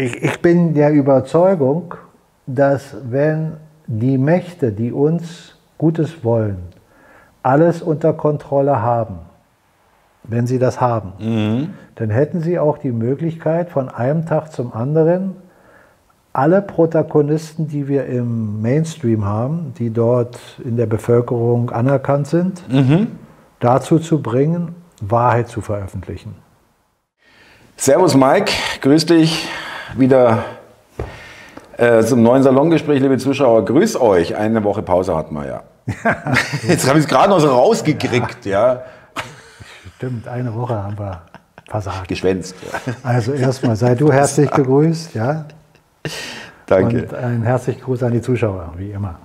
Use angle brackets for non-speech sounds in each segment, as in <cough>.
Ich, ich bin der Überzeugung, dass wenn die Mächte, die uns Gutes wollen, alles unter Kontrolle haben, wenn sie das haben, Mhm. dann hätten sie auch die Möglichkeit, von einem Tag zum anderen alle Protagonisten, die wir im Mainstream haben, die dort in der Bevölkerung anerkannt sind, dazu zu bringen, Wahrheit zu veröffentlichen. Servus Mike, grüß dich wieder äh, zum neuen Salongespräch, liebe Zuschauer. Grüß euch. Eine Woche Pause hatten wir ja. <laughs> Jetzt habe ich es gerade noch so rausgekriegt, ja. Stimmt, eine Woche haben wir versagt. Geschwänzt. Ja. Also erstmal sei du herzlich gegrüßt, ja. Danke. Und ein herzlichen Gruß an die Zuschauer, wie immer.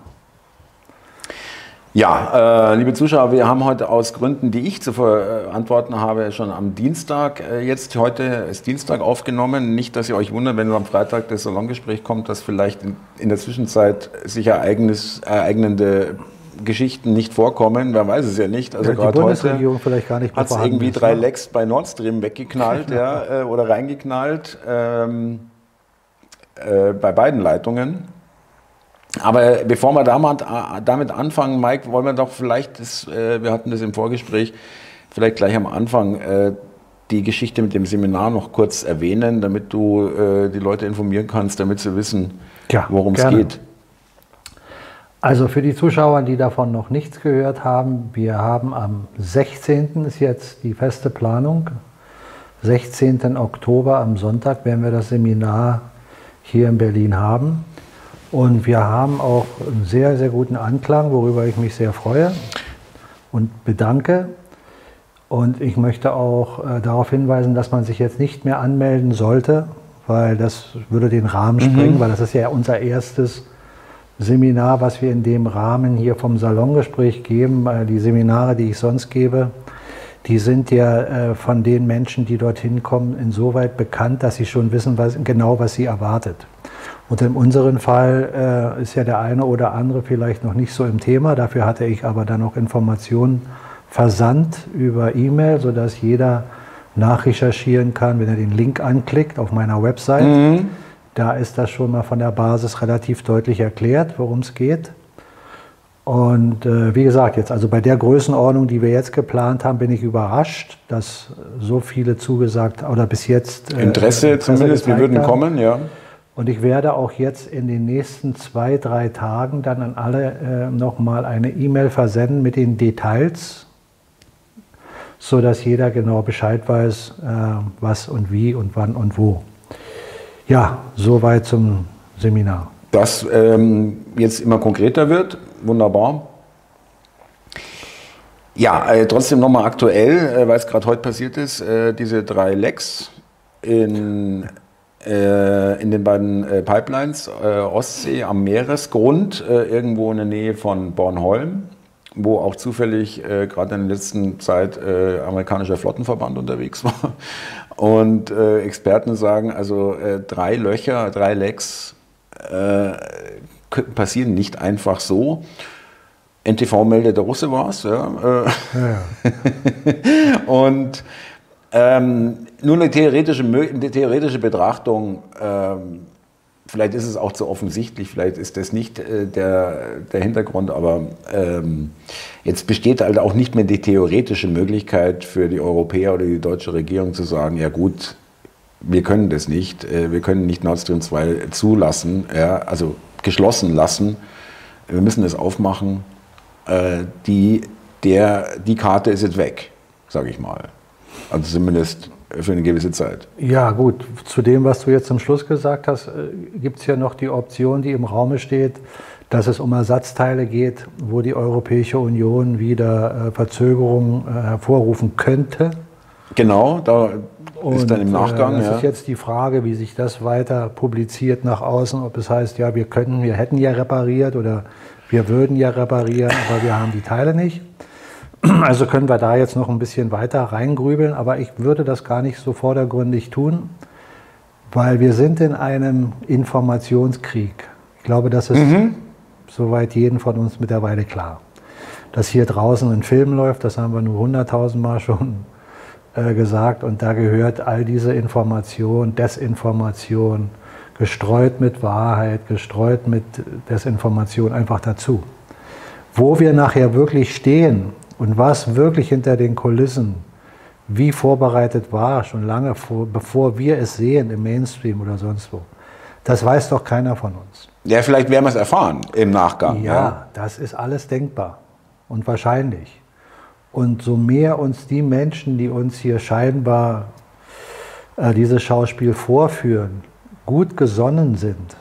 Ja, äh, liebe Zuschauer, wir haben heute aus Gründen, die ich zu verantworten habe, schon am Dienstag, äh, jetzt heute ist Dienstag aufgenommen. Nicht, dass ihr euch wundert, wenn am Freitag das Salongespräch kommt, dass vielleicht in, in der Zwischenzeit sich ereignis, ereignende Geschichten nicht vorkommen. Wer weiß es ja nicht. Also Ja, gerade heute vielleicht gar nicht mehr hat es irgendwie ist, drei ne? Lecks bei Nord Stream weggeknallt <laughs> ja, äh, oder reingeknallt ähm, äh, bei beiden Leitungen. Aber bevor wir damit, damit anfangen, Mike, wollen wir doch vielleicht, das, äh, wir hatten das im Vorgespräch, vielleicht gleich am Anfang äh, die Geschichte mit dem Seminar noch kurz erwähnen, damit du äh, die Leute informieren kannst, damit sie wissen, Ja, worum es geht. Also für die Zuschauer, die davon noch nichts gehört haben, wir haben am 16. ist jetzt die feste Planung. 16. Oktober am Sonntag werden wir das Seminar hier in Berlin haben. Und wir haben auch einen sehr, sehr guten Anklang, worüber ich mich sehr freue und bedanke. Und ich möchte auch äh, darauf hinweisen, dass man sich jetzt nicht mehr anmelden sollte, weil das würde den Rahmen sprengen, weil das ist ja unser erstes Seminar, was wir in dem Rahmen hier vom Salongespräch geben. Äh, Die Seminare, die ich sonst gebe, die sind ja äh, von den Menschen, die dorthin kommen, insoweit bekannt, dass sie schon wissen, was, genau, was sie erwartet. Und in unserem Fall äh, ist ja der eine oder andere vielleicht noch nicht so im Thema. Dafür hatte ich aber dann noch Informationen versandt über E-Mail, sodass jeder nachrecherchieren kann, wenn er den Link anklickt auf meiner Website. Da ist das schon mal von der Basis relativ deutlich erklärt, worum es geht. Und äh, wie gesagt, jetzt also bei der Größenordnung, die wir jetzt geplant haben, bin ich überrascht, dass so viele zugesagt oder bis jetzt äh, Interesse, zumindest, wir würden haben. kommen, ja. Und ich werde auch jetzt in den nächsten zwei, drei Tagen dann an alle äh, nochmal eine E-Mail versenden mit den Details, sodass jeder genau Bescheid weiß, äh, was und wie und wann und wo. Ja, soweit zum Seminar. Dass ähm, jetzt immer konkreter wird, wunderbar. Ja, äh, trotzdem nochmal aktuell, äh, weil es gerade heute passiert ist, äh, diese drei Lecks in, äh, in den beiden äh, Pipelines, äh, Ostsee am Meeresgrund, äh, irgendwo in der Nähe von Bornholm, wo auch zufällig äh, gerade in der letzten Zeit äh, amerikanischer Flottenverband unterwegs <laughs> war. Und Experten sagen, also drei Löcher, drei Lecks passieren nicht einfach so. NTV meldet, der Russe war es. Ja, äh, <laughs> und ähm, nur eine theoretische, eine theoretische Betrachtung, ähm, vielleicht ist es auch zu offensichtlich, vielleicht ist das nicht äh, der, der Hintergrund, aber ähm, jetzt besteht halt auch nicht mehr die theoretische Möglichkeit für die Europäer oder die deutsche Regierung zu sagen, ja gut, wir können das nicht, äh, wir können nicht Nord Stream 2 zulassen, ja, also geschlossen lassen, wir müssen das aufmachen, äh, die, der, die Karte ist jetzt weg, sage ich mal. Also zumindest für eine gewisse Zeit. Ja, gut, zu dem, was du jetzt zum Schluss gesagt hast, gibt es ja noch die Option, die im Raume steht, dass es um Ersatzteile geht, wo die Europäische Union wieder äh, Verzögerungen äh, hervorrufen könnte. Genau, da ist dann im Und, Nachgang. Äh, das ja. ist jetzt die Frage, wie sich das weiter publiziert nach außen, ob es heißt, ja, wir könnten, wir hätten ja repariert oder wir würden ja reparieren, aber wir haben die Teile nicht. <clears throat> Also können wir da jetzt noch ein bisschen weiter reingrübeln, aber ich würde das gar nicht so vordergründig tun, weil wir sind in einem Informationskrieg. Ich glaube, das ist soweit jeden von uns mittlerweile klar. Dass hier draußen ein Film läuft, das haben wir nur hunderttausendmal schon äh, gesagt und da gehört all diese Information, Desinformation, gestreut mit Wahrheit, gestreut mit Desinformation einfach dazu. Wo wir nachher wirklich stehen und was wirklich hinter den Kulissen wie vorbereitet war, schon lange vor, bevor wir es sehen im Mainstream oder sonst wo, das weiß doch keiner von uns. Ja, vielleicht werden wir es erfahren im Nachgang. Ja, ja, das ist alles denkbar und wahrscheinlich. Und so mehr uns die Menschen, die uns hier scheinbar äh, dieses Schauspiel vorführen, gut gesonnen sind,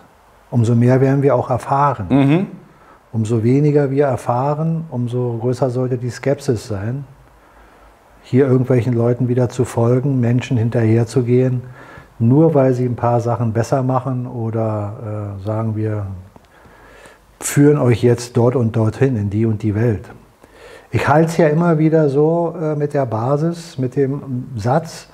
umso mehr werden wir auch erfahren. Mhm. Umso weniger wir erfahren, umso größer sollte die Skepsis sein, hier irgendwelchen Leuten wieder zu folgen, Menschen hinterherzugehen, nur weil sie ein paar Sachen besser machen oder äh, sagen wir, führen euch jetzt dort und dorthin in die und die Welt. Ich halte es ja immer wieder so äh, mit der Basis, mit dem Satz,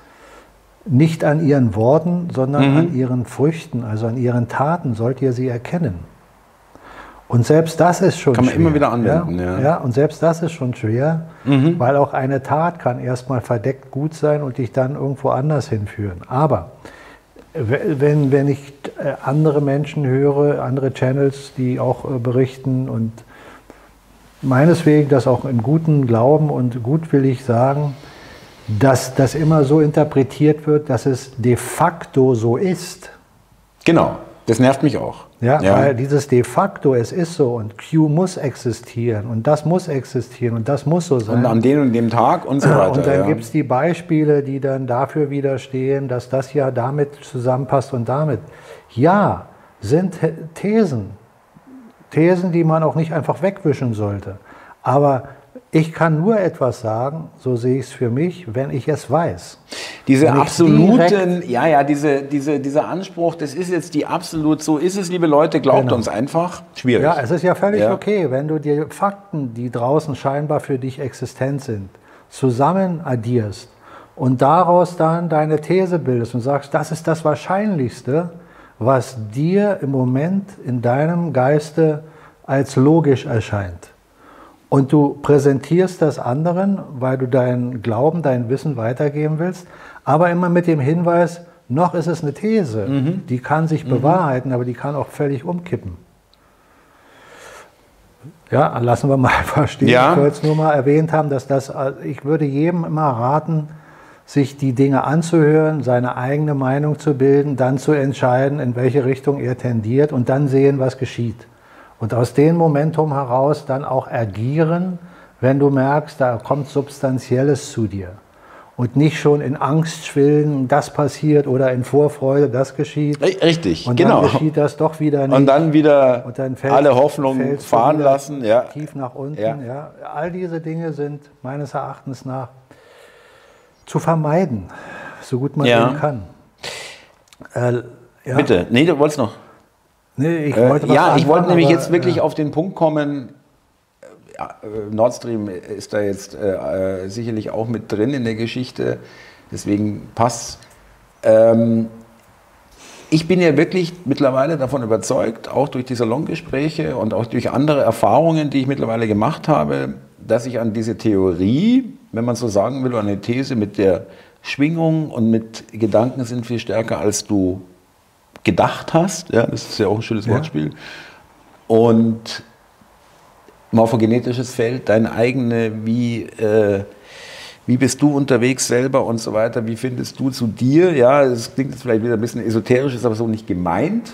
nicht an ihren Worten, sondern mhm. an ihren Früchten, also an ihren Taten sollt ihr sie erkennen. Und selbst das ist schon Kann man schwer. immer wieder anwenden, ja? ja. ja. und selbst das ist schon schwer, mhm. weil auch eine Tat kann erstmal verdeckt gut sein und dich dann irgendwo anders hinführen. Aber wenn, wenn ich äh, andere Menschen höre, andere Channels, die auch äh, berichten und meineswegen das auch im guten Glauben und gutwillig sagen, dass das immer so interpretiert wird, dass es de facto so ist. Genau, das nervt mich auch. Ja, ja, weil dieses de facto, es ist so und Q muss existieren und das muss existieren und das muss so sein. Und an dem und dem Tag und so weiter. Und dann ja. gibt es die Beispiele, die dann dafür widerstehen, dass das ja damit zusammenpasst und damit. Ja, sind Thesen. Thesen, die man auch nicht einfach wegwischen sollte. Aber ich kann nur etwas sagen, so sehe ich es für mich, wenn ich es weiß. Diese absoluten, ja, ja, diese, diese, dieser Anspruch, das ist jetzt die absolut, so ist es, liebe Leute, glaubt genau. uns einfach. Schwierig. Ja, es ist ja völlig ja. okay, wenn du die Fakten, die draußen scheinbar für dich existent sind, zusammen addierst und daraus dann deine These bildest und sagst, das ist das Wahrscheinlichste, was dir im Moment in deinem Geiste als logisch erscheint. Und du präsentierst das anderen, weil du deinen Glauben, dein Wissen weitergeben willst, aber immer mit dem Hinweis, noch ist es eine These, mhm. die kann sich mhm. bewahrheiten, aber die kann auch völlig umkippen. Ja, lassen wir mal <laughs> verstehen. Ja. Ich wollte es nur mal erwähnt haben, dass das, ich würde jedem immer raten, sich die Dinge anzuhören, seine eigene Meinung zu bilden, dann zu entscheiden, in welche Richtung er tendiert und dann sehen, was geschieht. Und aus dem Momentum heraus dann auch agieren, wenn du merkst, da kommt Substanzielles zu dir. Und nicht schon in Angst schwillen, das passiert oder in Vorfreude, das geschieht. Richtig, und genau. Und dann geschieht das doch wieder nicht. Und dann wieder und dann fällt, alle Hoffnung fahren lassen. Ja. Tief nach unten. Ja. ja. All diese Dinge sind meines Erachtens nach zu vermeiden, so gut man ja. kann. Äh, ja. Bitte, nee, du wolltest noch. Nee, ich wollte äh, ja, ich wollte nämlich aber, jetzt wirklich ja. auf den Punkt kommen. Äh, Nord Stream ist da jetzt äh, sicherlich auch mit drin in der Geschichte, deswegen passt. Ähm, ich bin ja wirklich mittlerweile davon überzeugt, auch durch die Salongespräche und auch durch andere Erfahrungen, die ich mittlerweile gemacht habe, dass ich an diese Theorie, wenn man so sagen will, eine These mit der Schwingung und mit Gedanken sind viel stärker, als du gedacht hast. Ja, das ist ja auch ein schönes ja. Wortspiel. Und morphogenetisches Feld, dein eigene, wie, äh, wie bist du unterwegs selber und so weiter, wie findest du zu dir? Ja, das klingt jetzt vielleicht wieder ein bisschen esoterisch, ist aber so nicht gemeint.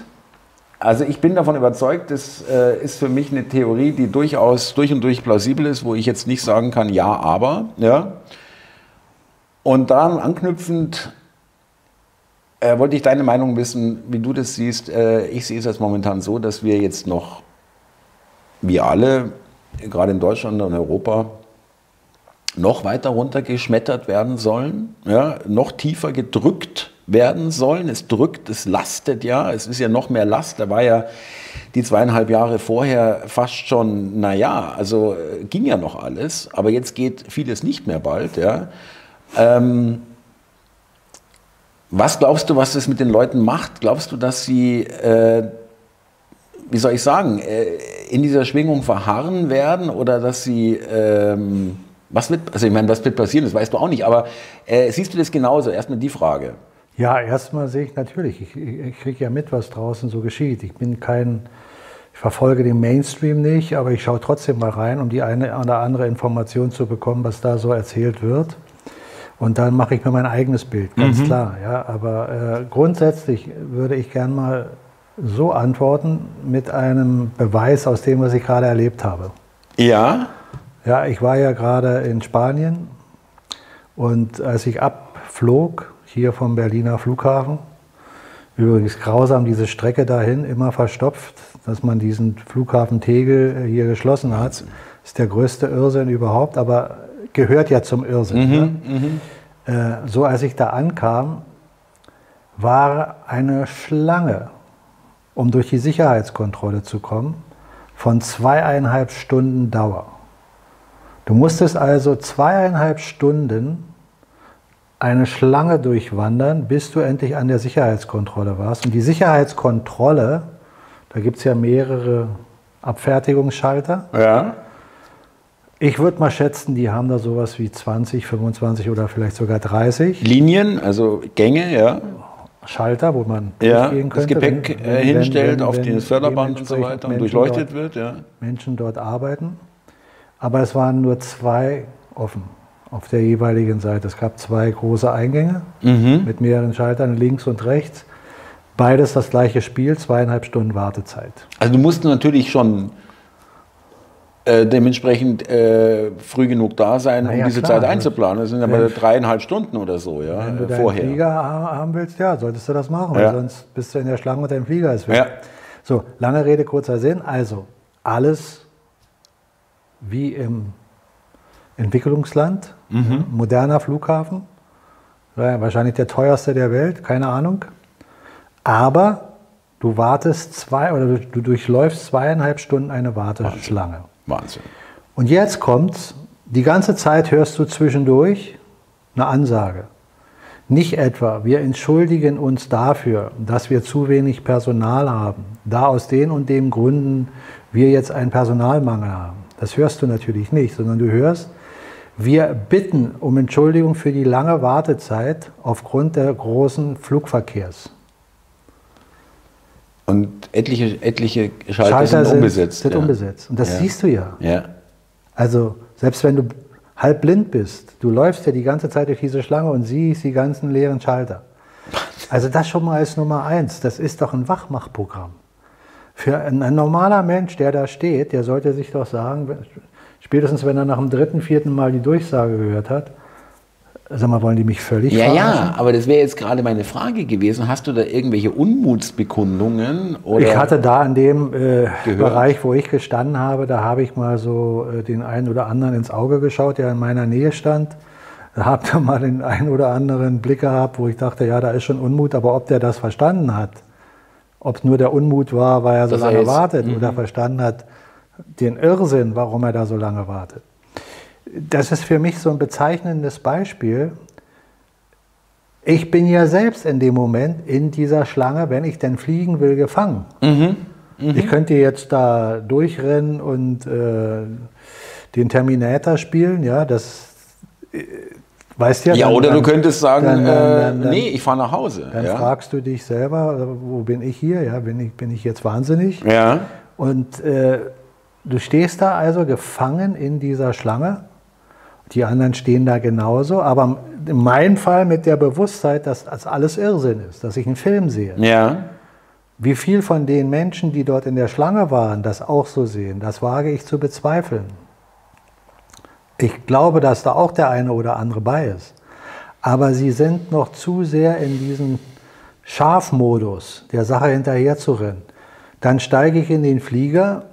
Also ich bin davon überzeugt, das äh, ist für mich eine Theorie, die durchaus durch und durch plausibel ist, wo ich jetzt nicht sagen kann, ja, aber. Ja. Und daran anknüpfend äh, wollte ich deine Meinung wissen, wie du das siehst. Äh, ich sehe es jetzt momentan so, dass wir jetzt noch, wir alle, gerade in Deutschland und Europa, noch weiter runtergeschmettert werden sollen, ja, noch tiefer gedrückt werden sollen. Es drückt, es lastet ja, es ist ja noch mehr Last. Da war ja die zweieinhalb Jahre vorher fast schon, naja, also äh, ging ja noch alles, aber jetzt geht vieles nicht mehr bald. Ja. Ähm, was glaubst du, was das mit den Leuten macht? Glaubst du, dass sie, äh, wie soll ich sagen, äh, in dieser Schwingung verharren werden oder dass sie, ähm, was wird, also ich meine, was wird passieren, das weißt du auch nicht, aber äh, siehst du das genauso? Erstmal die Frage. Ja, erstmal sehe ich natürlich, ich, ich kriege ja mit, was draußen so geschieht. Ich bin kein, ich verfolge den Mainstream nicht, aber ich schaue trotzdem mal rein, um die eine oder andere Information zu bekommen, was da so erzählt wird. Und dann mache ich mir mein eigenes Bild, ganz mhm. klar. Ja, aber äh, grundsätzlich würde ich gern mal so antworten mit einem Beweis aus dem, was ich gerade erlebt habe. Ja. Ja, ich war ja gerade in Spanien und als ich abflog, hier vom Berliner Flughafen, übrigens grausam diese Strecke dahin, immer verstopft, dass man diesen Flughafen Tegel hier geschlossen hat, ist der größte Irrsinn überhaupt, aber gehört ja zum Irrsinn. Mhm, ne? mhm. Äh, so als ich da ankam, war eine Schlange, um durch die Sicherheitskontrolle zu kommen, von zweieinhalb Stunden Dauer. Du musstest also zweieinhalb Stunden eine Schlange durchwandern, bis du endlich an der Sicherheitskontrolle warst. Und die Sicherheitskontrolle, da gibt es ja mehrere Abfertigungsschalter. Ja. Ich würde mal schätzen, die haben da sowas wie 20, 25 oder vielleicht sogar 30. Linien, also Gänge, ja. Schalter, wo man ja, durchgehen könnte. Das Gepäck wenn, wenn, hinstellt wenn, auf das Förderband und so weiter und durchleuchtet dort, wird. Ja. Menschen dort arbeiten. Aber es waren nur zwei offen auf der jeweiligen Seite. Es gab zwei große Eingänge mhm. mit mehreren Schaltern links und rechts. Beides das gleiche Spiel, zweieinhalb Stunden Wartezeit. Also du musst natürlich schon äh, dementsprechend äh, früh genug da sein, um diese klar, Zeit einzuplanen. Das sind aber dreieinhalb Stunden oder so, ja, Wenn du vorher. Wenn Flieger haben willst, ja, solltest du das machen, ja. weil sonst bist du in der Schlange und dein Flieger ist weg. Ja. So, lange Rede, kurzer Sinn. Also, alles wie im Entwicklungsland, mhm. moderner Flughafen, wahrscheinlich der teuerste der Welt, keine Ahnung. Aber du wartest zwei oder du durchläufst zweieinhalb Stunden eine Warteschlange. Wahnsinn. Und jetzt kommt's, die ganze Zeit hörst du zwischendurch eine Ansage. Nicht etwa, wir entschuldigen uns dafür, dass wir zu wenig Personal haben, da aus den und den Gründen wir jetzt einen Personalmangel haben. Das hörst du natürlich nicht, sondern du hörst, wir bitten um Entschuldigung für die lange Wartezeit aufgrund der großen Flugverkehrs. Und etliche, etliche Schalter, Schalter sind, unbesetzt. Sind ja. unbesetzt. Und das ja. siehst du ja. ja. Also, selbst wenn du halb blind bist, du läufst ja die ganze Zeit durch diese Schlange und siehst die ganzen leeren Schalter. <laughs> Also, das schon mal als Nummer eins. Das ist doch ein Wachmachprogramm. Für ein, ein normaler Mensch, der da steht, der sollte sich doch sagen, spätestens wenn er nach dem dritten, vierten Mal die Durchsage gehört hat, Sag mal, wollen die mich völlig Ja, verarschen? ja, aber das wäre jetzt gerade meine Frage gewesen. Hast du da irgendwelche Unmutsbekundungen? Oder ich hatte da in dem äh, Bereich, wo ich gestanden habe, da habe ich mal so äh, den einen oder anderen ins Auge geschaut, der in meiner Nähe stand. Da habe da mal den einen oder anderen Blick gehabt, wo ich dachte, ja, da ist schon Unmut, aber ob der das verstanden hat, ob es nur der Unmut war, weil er so das lange heißt, wartet, oder mhm. verstanden hat den Irrsinn, warum er da so lange wartet das ist für mich so ein bezeichnendes Beispiel. Ich bin ja selbst in dem Moment in dieser Schlange, wenn ich denn fliegen will, gefangen. Mhm. Mhm. Ich könnte jetzt da durchrennen und äh, den Terminator spielen, ja, das äh, weißt ja. Ja, dann, oder du könntest sagen, dann, dann, äh, nee, ich fahre nach Hause. Dann ja. fragst du dich selber, wo bin ich hier? Ja, bin ich, bin ich jetzt wahnsinnig? Ja. Und äh, du stehst da also gefangen in dieser Schlange die anderen stehen da genauso, aber in meinem Fall mit der Bewusstheit, dass das alles Irrsinn ist, dass ich einen Film sehe. Ja. Wie viel von den Menschen, die dort in der Schlange waren, das auch so sehen, das wage ich zu bezweifeln. Ich glaube, dass da auch der eine oder andere bei ist. Aber sie sind noch zu sehr in diesem Schafmodus, der Sache hinterher zu rennen. Dann steige ich in den Flieger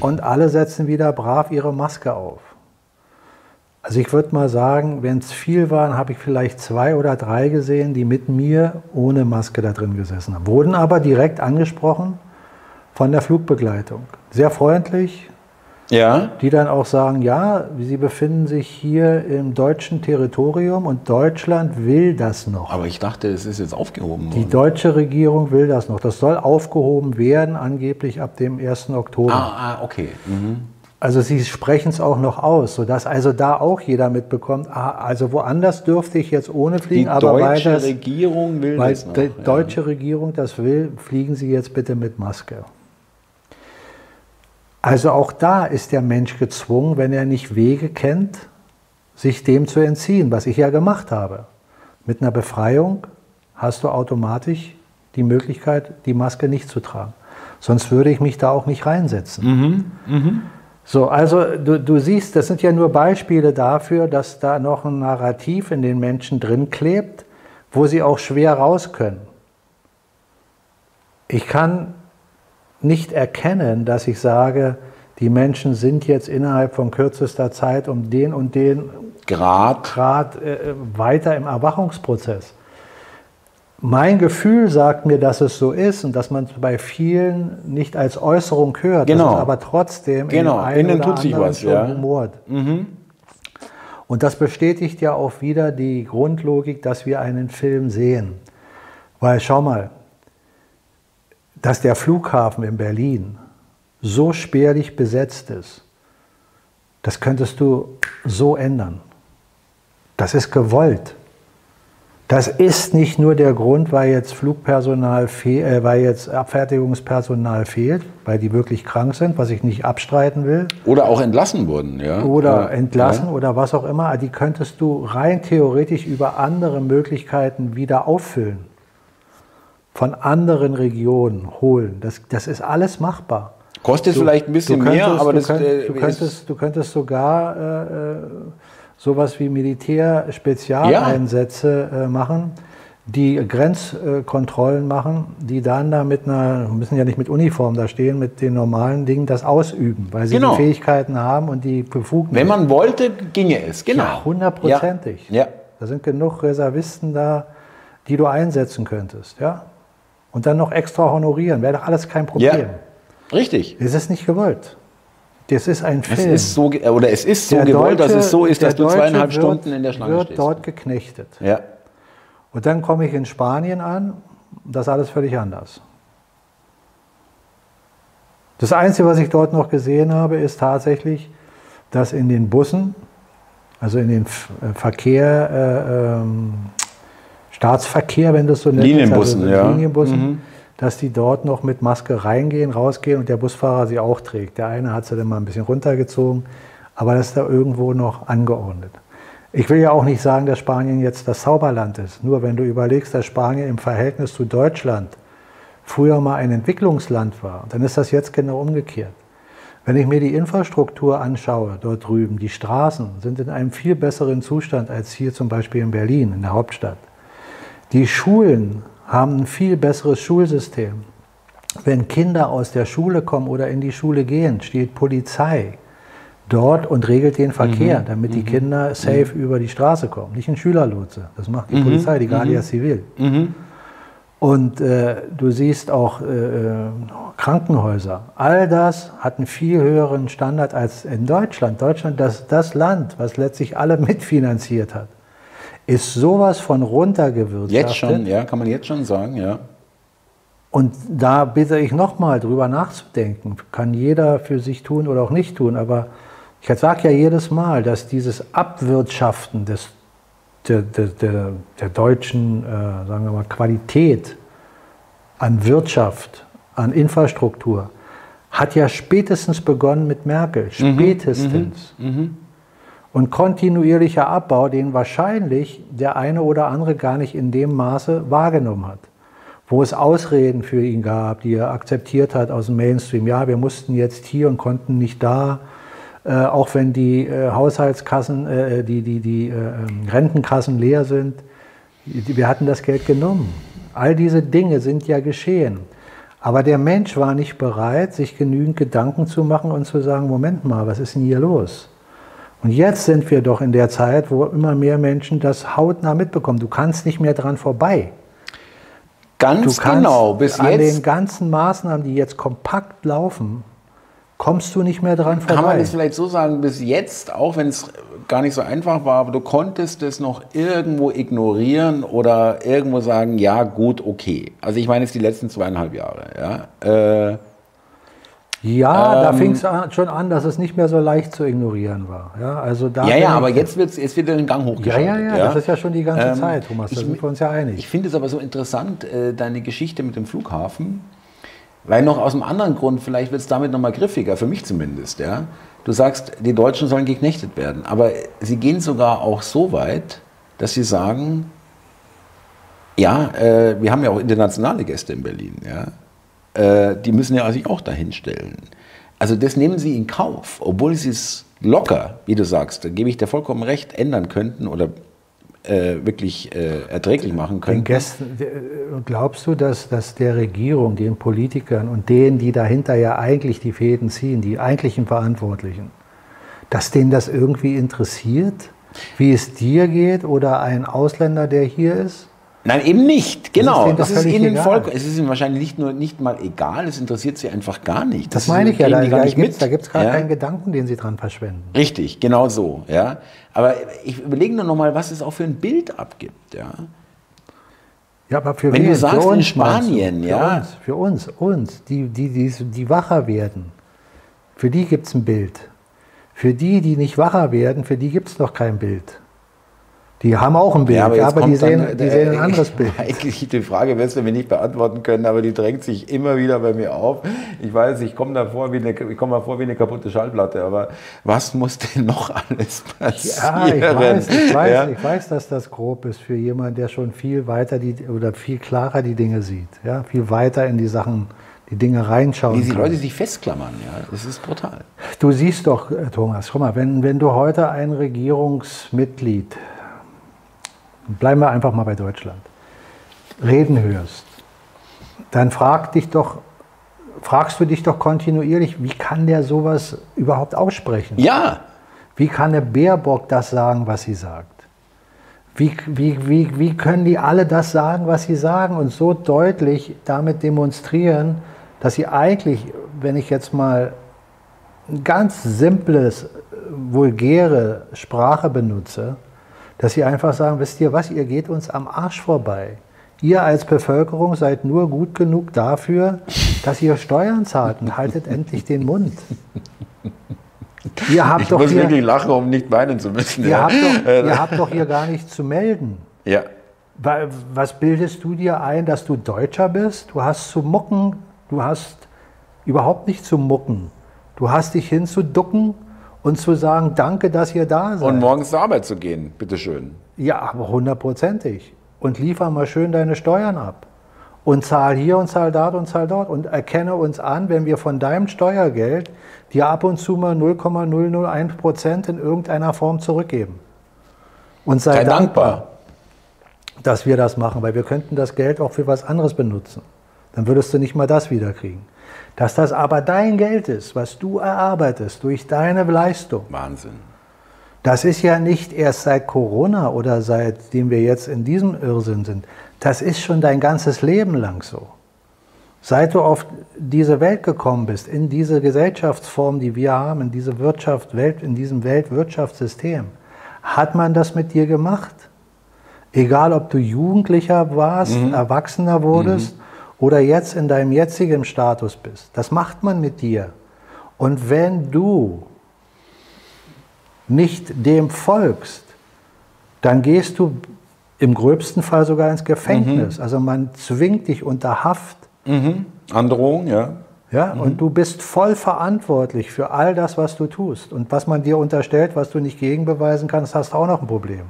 und alle setzen wieder brav ihre Maske auf. Also ich würde mal sagen, wenn es viel waren, habe ich vielleicht zwei oder drei gesehen, die mit mir ohne Maske da drin gesessen haben. Wurden aber direkt angesprochen von der Flugbegleitung. Sehr freundlich. Ja. Die dann auch sagen, ja, sie befinden sich hier im deutschen Territorium und Deutschland will das noch. Aber ich dachte, es ist jetzt aufgehoben worden. Die deutsche Regierung will das noch. Das soll aufgehoben werden, angeblich ab dem 1. Oktober. Ah, ah okay. Mhm. Also sie sprechen es auch noch aus, sodass also da auch jeder mitbekommt, ah, also woanders dürfte ich jetzt ohne fliegen, Die aber weil deutsche das, Regierung will weil das noch. die ja. deutsche Regierung das will, fliegen Sie jetzt bitte mit Maske. Also auch da ist der Mensch gezwungen, wenn er nicht Wege kennt, sich dem zu entziehen, was ich ja gemacht habe. Mit einer Befreiung hast du automatisch die Möglichkeit, die Maske nicht zu tragen. Sonst würde ich mich da auch nicht reinsetzen. So, also du, du siehst, das sind ja nur Beispiele dafür, dass da noch ein Narrativ in den Menschen drin klebt, wo sie auch schwer raus können. Ich kann nicht erkennen, dass ich sage, die Menschen sind jetzt innerhalb von kürzester Zeit um den und den Grad. Grad äh, weiter im Erwachungsprozess. Mein Gefühl sagt mir, dass es so ist und dass man es bei vielen nicht als Äußerung hört, Genau. aber trotzdem Genau, in dem einen tut sich anderen was, schon ja. Mhm. rumort. Und das bestätigt ja auch wieder die Grundlogik, dass wir einen Film sehen. Weil schau mal, dass der Flughafen in Berlin so spärlich besetzt ist, das könntest du so ändern. Das ist gewollt. Das ist nicht nur der Grund, weil jetzt Flugpersonal, äh, weil jetzt Abfertigungspersonal fehlt, weil die wirklich krank sind, was ich nicht abstreiten will, Oder auch entlassen wurden, ja. oder Ja. entlassen oder was auch immer. Die könntest du rein theoretisch über andere Möglichkeiten wieder auffüllen. Von anderen Regionen holen. Das, das ist alles machbar. Kostet vielleicht ein bisschen Du mehr, könntest- aber du das könnt- äh, du, könntest, du könntest sogar äh, äh, sowas wie Militärspezialeinsätze äh, machen, die Grenzkontrollen machen, die dann da mit einer, müssen ja nicht mit Uniform da stehen, mit den normalen Dingen das ausüben, weil sie Genau. die Fähigkeiten haben und die Befugnisse. wenn man wollte, ginge es. Genau. Ja, hundertprozentig. Ja. ja. Da sind genug Reservisten da, die du einsetzen könntest, ja. Und dann noch extra honorieren, wäre doch alles kein Problem. Ja. Richtig. Es ist nicht gewollt. Das ist ein Es Film. ist so, oder es ist so Der gewollt, dass Deutsche- es so ist, dass du zweieinhalb wird, Stunden in der Schlange wird stehst. dort geknechtet. ja. Und dann komme ich in Spanien an, das ist alles völlig anders. Das Einzige, was ich dort noch gesehen habe, ist tatsächlich, dass in den Bussen, also in den äh, Verkehr, äh, ähm, Staatsverkehr, wenn du es so nennst, Linienbussen, also ja. Linienbussen, Mhm. Dass die dort noch mit Maske reingehen, rausgehen und der Busfahrer sie auch trägt. Der eine hat sie dann mal ein bisschen runtergezogen, aber das ist da irgendwo noch angeordnet. Ich will ja auch nicht sagen, dass Spanien jetzt das Zauberland ist. Nur wenn du überlegst, dass Spanien im Verhältnis zu Deutschland früher mal ein Entwicklungsland war, dann ist das jetzt genau umgekehrt. Wenn ich mir die Infrastruktur anschaue dort drüben, die Straßen sind in einem viel besseren Zustand als hier zum Beispiel in Berlin, in der Hauptstadt. Die Schulen haben ein viel besseres Schulsystem. Wenn Kinder aus der Schule kommen oder in die Schule gehen, steht Polizei dort und regelt den Verkehr, damit die Kinder safe über die Straße kommen. Nicht ein Schülerlotse, das macht die Polizei, die Guardia Civil. Und äh, du siehst auch äh, äh, Krankenhäuser. All das hat einen viel höheren Standard als in Deutschland. Deutschland, das, das Land, was letztlich alle <laughs> mitfinanziert hat, ist sowas von runtergewirtschaftet. Jetzt schon, ja, kann man jetzt schon sagen, ja. Und da bitte ich nochmal drüber nachzudenken. Kann jeder für sich tun oder auch nicht tun. Aber ich sage ja jedes Mal, dass dieses Abwirtschaften des, der, der, der, der deutschen äh, sagen wir mal, Qualität an Wirtschaft, an Infrastruktur, hat ja spätestens begonnen mit Merkel. Spätestens. Und kontinuierlicher Abbau, den wahrscheinlich der eine oder andere gar nicht in dem Maße wahrgenommen hat. Wo es Ausreden für ihn gab, die er akzeptiert hat aus dem Mainstream. Ja, wir mussten jetzt hier und konnten nicht da. Äh, auch wenn die äh, Haushaltskassen, äh, die, die, die äh, ähm, Rentenkassen leer sind. Wir hatten das Geld genommen. All diese Dinge sind ja geschehen. Aber der Mensch war nicht bereit, sich genügend Gedanken zu machen und zu sagen, Moment mal, was ist denn hier los? Und jetzt sind wir doch in der Zeit, wo immer mehr Menschen das hautnah mitbekommen. Du kannst nicht mehr dran vorbei. Ganz genau, bis an den jetzt ganzen Maßnahmen, die jetzt kompakt laufen, kommst du nicht mehr dran vorbei. kann man es vielleicht so sagen, bis jetzt, auch wenn es gar nicht so einfach war, aber du konntest es noch irgendwo ignorieren oder irgendwo sagen, ja, gut, okay. Also ich meine jetzt die letzten zweieinhalb Jahre, ja. Äh, Ja, da fing es schon an, dass es nicht mehr so leicht zu ignorieren war. Ja, also da Ja, ja, aber jetzt wird jetzt wird den Gang Ja, hochgeschaltet. ja, ja, das ist ja schon die ganze Ähm, Zeit, Thomas. Da ich- sind wir uns ja einig. Ich finde es aber so interessant, äh, deine Geschichte mit dem Flughafen, weil noch aus einem anderen Grund, vielleicht wird es damit nochmal griffiger, für mich zumindest. Ja? Du sagst, die Deutschen sollen geknechtet werden, aber sie gehen sogar auch so weit, dass sie sagen, ja, äh, wir haben ja auch internationale Gäste in Berlin, ja? Äh, die müssen ja sich auch dahin stellen. Also das nehmen sie in Kauf, obwohl sie es locker, wie du sagst, da gebe ich dir vollkommen recht, ändern könnten oder äh, wirklich äh, erträglich machen Den könnten. Gästen, äh, glaubst du, dass, dass der Regierung, den Politikern und denen, die dahinter ja eigentlich die Fäden ziehen, die eigentlichen Verantwortlichen, dass denen das irgendwie interessiert, wie es dir geht oder ein Ausländer, der hier ist? Nein, eben nicht. Genau. denen doch Es ist, völlig ihnen egal. voll, es ist ihnen wahrscheinlich nicht nur nicht mal egal, es interessiert sie einfach gar nicht. Das ist- meine ich ja, da, da gibt es gar ja? keinen Gedanken, den sie dran verschwenden. Richtig, genau so. Ja. Aber ich überlege nur noch mal, was es auch für ein Bild abgibt. Ja. Ja, aber für Wenn wen? du sagst, für in uns du? Spanien, für ja. Uns, für uns, uns, die, die, die, die wacher werden. Für die gibt es ein Bild. Für die, die nicht wacher werden, für die gibt es noch kein Bild. Die haben auch ein Bild, Ja, aber, jetzt die, sehen, dann, die äh, sehen ein anderes <laughs> Bild. Eigentlich die Frage wirst du mir nicht beantworten können, aber die drängt sich immer wieder bei mir auf. Ich weiß, ich komme da vor wie eine, ich komme vor wie eine kaputte Schallplatte, aber was muss denn noch <laughs> alles Ja, passieren? ich weiß, ich weiß, Ja? ich weiß, dass das grob ist für jemanden, der schon viel weiter die, oder viel klarer die Dinge sieht. Ja, viel weiter in die Sachen, die Dinge reinschauen Wie die. Leute sich festklammern, ja, das ist brutal. Du siehst doch, äh, Thomas, guck mal, wenn, wenn du heute ein Regierungsmitglied, bleiben wir einfach mal bei Deutschland, reden hörst, dann frag dich doch, fragst du dich doch kontinuierlich, wie kann der sowas überhaupt aussprechen? Ja, Wie kann eine Baerbock das sagen, was sie sagt? Wie, wie, wie, wie können die alle das sagen, was sie sagen und so deutlich damit demonstrieren, dass sie eigentlich, wenn ich jetzt mal ein ganz simples, vulgäre Sprache benutze, dass sie einfach sagen, wisst ihr was, ihr geht uns am Arsch vorbei. Ihr als Bevölkerung seid nur gut genug dafür, dass ihr Steuern zahlt und haltet <laughs> endlich den Mund. Ihr habt ich doch muss hier, wirklich lachen, um nicht weinen zu müssen. Ihr ja. habt, doch, ihr habt doch hier gar nichts zu melden. ja. Wa- Was bildest du dir ein, dass du Deutscher bist? Du hast zu mucken, du hast überhaupt nicht zu mucken. Du hast dich hinzuducken und zu sagen, danke, dass ihr da seid. Und morgens zur Arbeit zu gehen, bitteschön. ja, aber hundertprozentig. Und liefer mal schön deine Steuern ab. Und zahl hier und zahl dort und zahl dort. Und erkenne uns an, wenn wir von deinem Steuergeld dir ab und zu mal 0,001 Prozent in irgendeiner Form zurückgeben. Und sei, Sei dankbar dankbar. dass wir das machen, weil wir könnten das Geld auch für was anderes benutzen. Dann würdest du nicht mal das wiederkriegen. Dass das aber dein Geld ist, was du erarbeitest durch deine Leistung, Wahnsinn. das ist ja nicht erst seit Corona oder seitdem wir jetzt in diesem Irrsinn sind. Das ist schon dein ganzes Leben lang so. Seit du auf diese Welt gekommen bist, in diese Gesellschaftsform, die wir haben, in diese Wirtschaft, Welt, in diesem Weltwirtschaftssystem, hat man das mit dir gemacht. Egal, ob du Jugendlicher warst, Erwachsener wurdest oder jetzt in deinem jetzigen Status bist. Das macht man mit dir. Und wenn du nicht dem folgst, dann gehst du im gröbsten Fall sogar ins Gefängnis. Also man zwingt dich unter Haft. Androhung, ja. Ja, und du bist voll verantwortlich für all das, was du tust. Und was man dir unterstellt, was du nicht gegenbeweisen kannst, hast du auch noch ein Problem.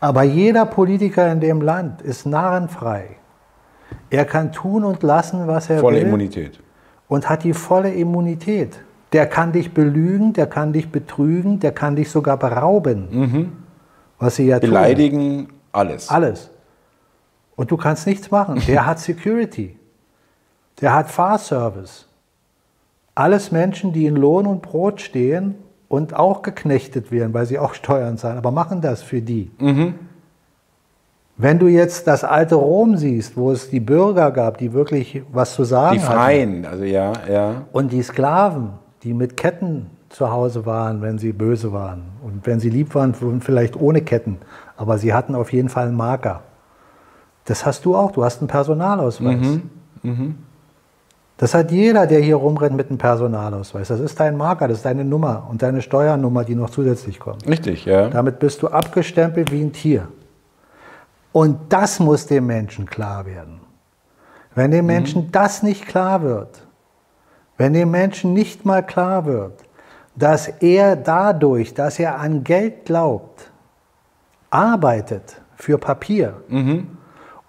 Aber jeder Politiker in dem Land ist narrenfrei. Er kann tun und lassen, was er Volle will Immunität. und hat die volle Immunität. Der kann dich belügen, der kann dich betrügen, der kann dich sogar berauben. Was sie ja tun. Beleidigen, alles. Alles. Und du kannst nichts machen. <laughs> Der hat Security. Der hat Fahrservice. Alles Menschen, die in Lohn und Brot stehen und auch geknechtet werden, weil sie auch Steuern zahlen, aber machen das für die. Wenn du jetzt das alte Rom siehst, wo es die Bürger gab, die wirklich was zu sagen Die hatten, Freien, also ja, ja. und die Sklaven, die mit Ketten zu Hause waren, wenn sie böse waren. Und wenn sie lieb waren, vielleicht ohne Ketten. Aber sie hatten auf jeden Fall einen Marker. Das hast du auch. Du hast einen Personalausweis. Das hat jeder, der hier rumrennt mit einem Personalausweis. Das ist dein Marker, das ist deine Nummer und deine Steuernummer, die noch zusätzlich kommt. Richtig, ja. Damit bist du abgestempelt wie ein Tier. Und das muss dem Menschen klar werden. Wenn dem Menschen mhm. das nicht klar wird, wenn dem Menschen nicht mal klar wird, dass er dadurch, dass er an Geld glaubt, arbeitet für Papier mhm.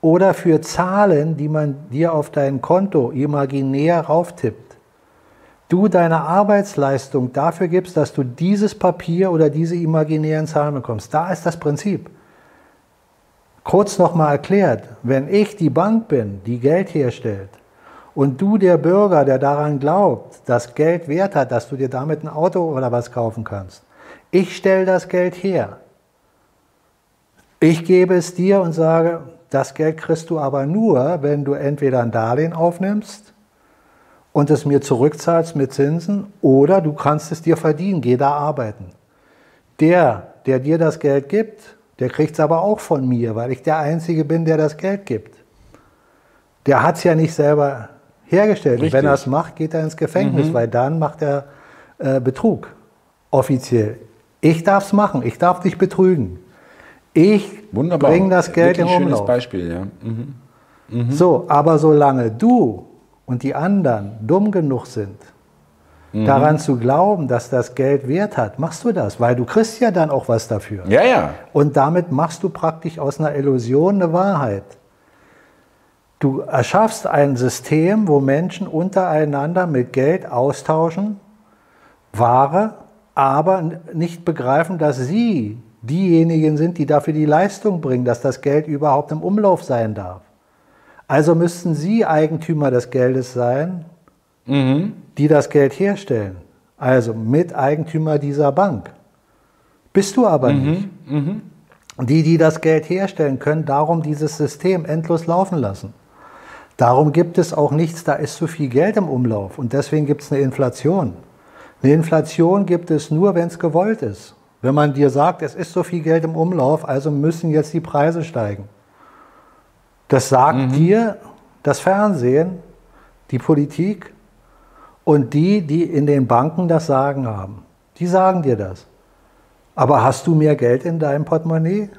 oder für Zahlen, die man dir auf dein Konto imaginär rauftippt, du deine Arbeitsleistung dafür gibst, dass du dieses Papier oder diese imaginären Zahlen bekommst. Da ist das Prinzip. Kurz nochmal erklärt, wenn ich die Bank bin, die Geld herstellt, und du der Bürger, der daran glaubt, dass Geld Wert hat, dass du dir damit ein Auto oder was kaufen kannst, ich stelle das Geld her. Ich gebe es dir und sage, das Geld kriegst du aber nur, wenn du entweder ein Darlehen aufnimmst und es mir zurückzahlst mit Zinsen oder du kannst es dir verdienen, geh da arbeiten. Der, der dir das Geld gibt, der kriegt es aber auch von mir, weil ich der Einzige bin, der das Geld gibt. Der hat es ja nicht selber hergestellt. Richtig. Und wenn er es macht, geht er ins Gefängnis, mhm. weil dann macht er äh, Betrug. Offiziell. Ich darf es machen, ich darf dich betrügen. Ich bringe das Geld Wirklich in Umlauf. schönes Beispiel, ja. Mhm. Mhm. So, aber solange du und die anderen dumm genug sind, mhm. daran zu glauben, dass das Geld Wert hat, machst du das, weil du kriegst ja dann auch was dafür. Ja, ja. Und damit machst du praktisch aus einer Illusion eine Wahrheit. Du erschaffst ein System, wo Menschen untereinander mit Geld austauschen, Ware, aber nicht begreifen, dass sie diejenigen sind, die dafür die Leistung bringen, dass das Geld überhaupt im Umlauf sein darf. Also müssten Sie Eigentümer des Geldes sein, mhm. die das Geld herstellen. Also Miteigentümer dieser Bank. Bist du aber mhm. nicht. Mhm. Die, die das Geld herstellen, können darum dieses System endlos laufen lassen. Darum gibt es auch nichts, da ist zu viel Geld im Umlauf und deswegen gibt es eine Inflation. Eine Inflation gibt es nur, wenn es gewollt ist. Wenn man dir sagt, es ist so viel Geld im Umlauf, also müssen jetzt die Preise steigen. Das sagt mhm. dir das Fernsehen, die Politik und die, die in den Banken das Sagen haben. Die sagen dir das. Aber hast du mehr Geld in deinem Portemonnaie?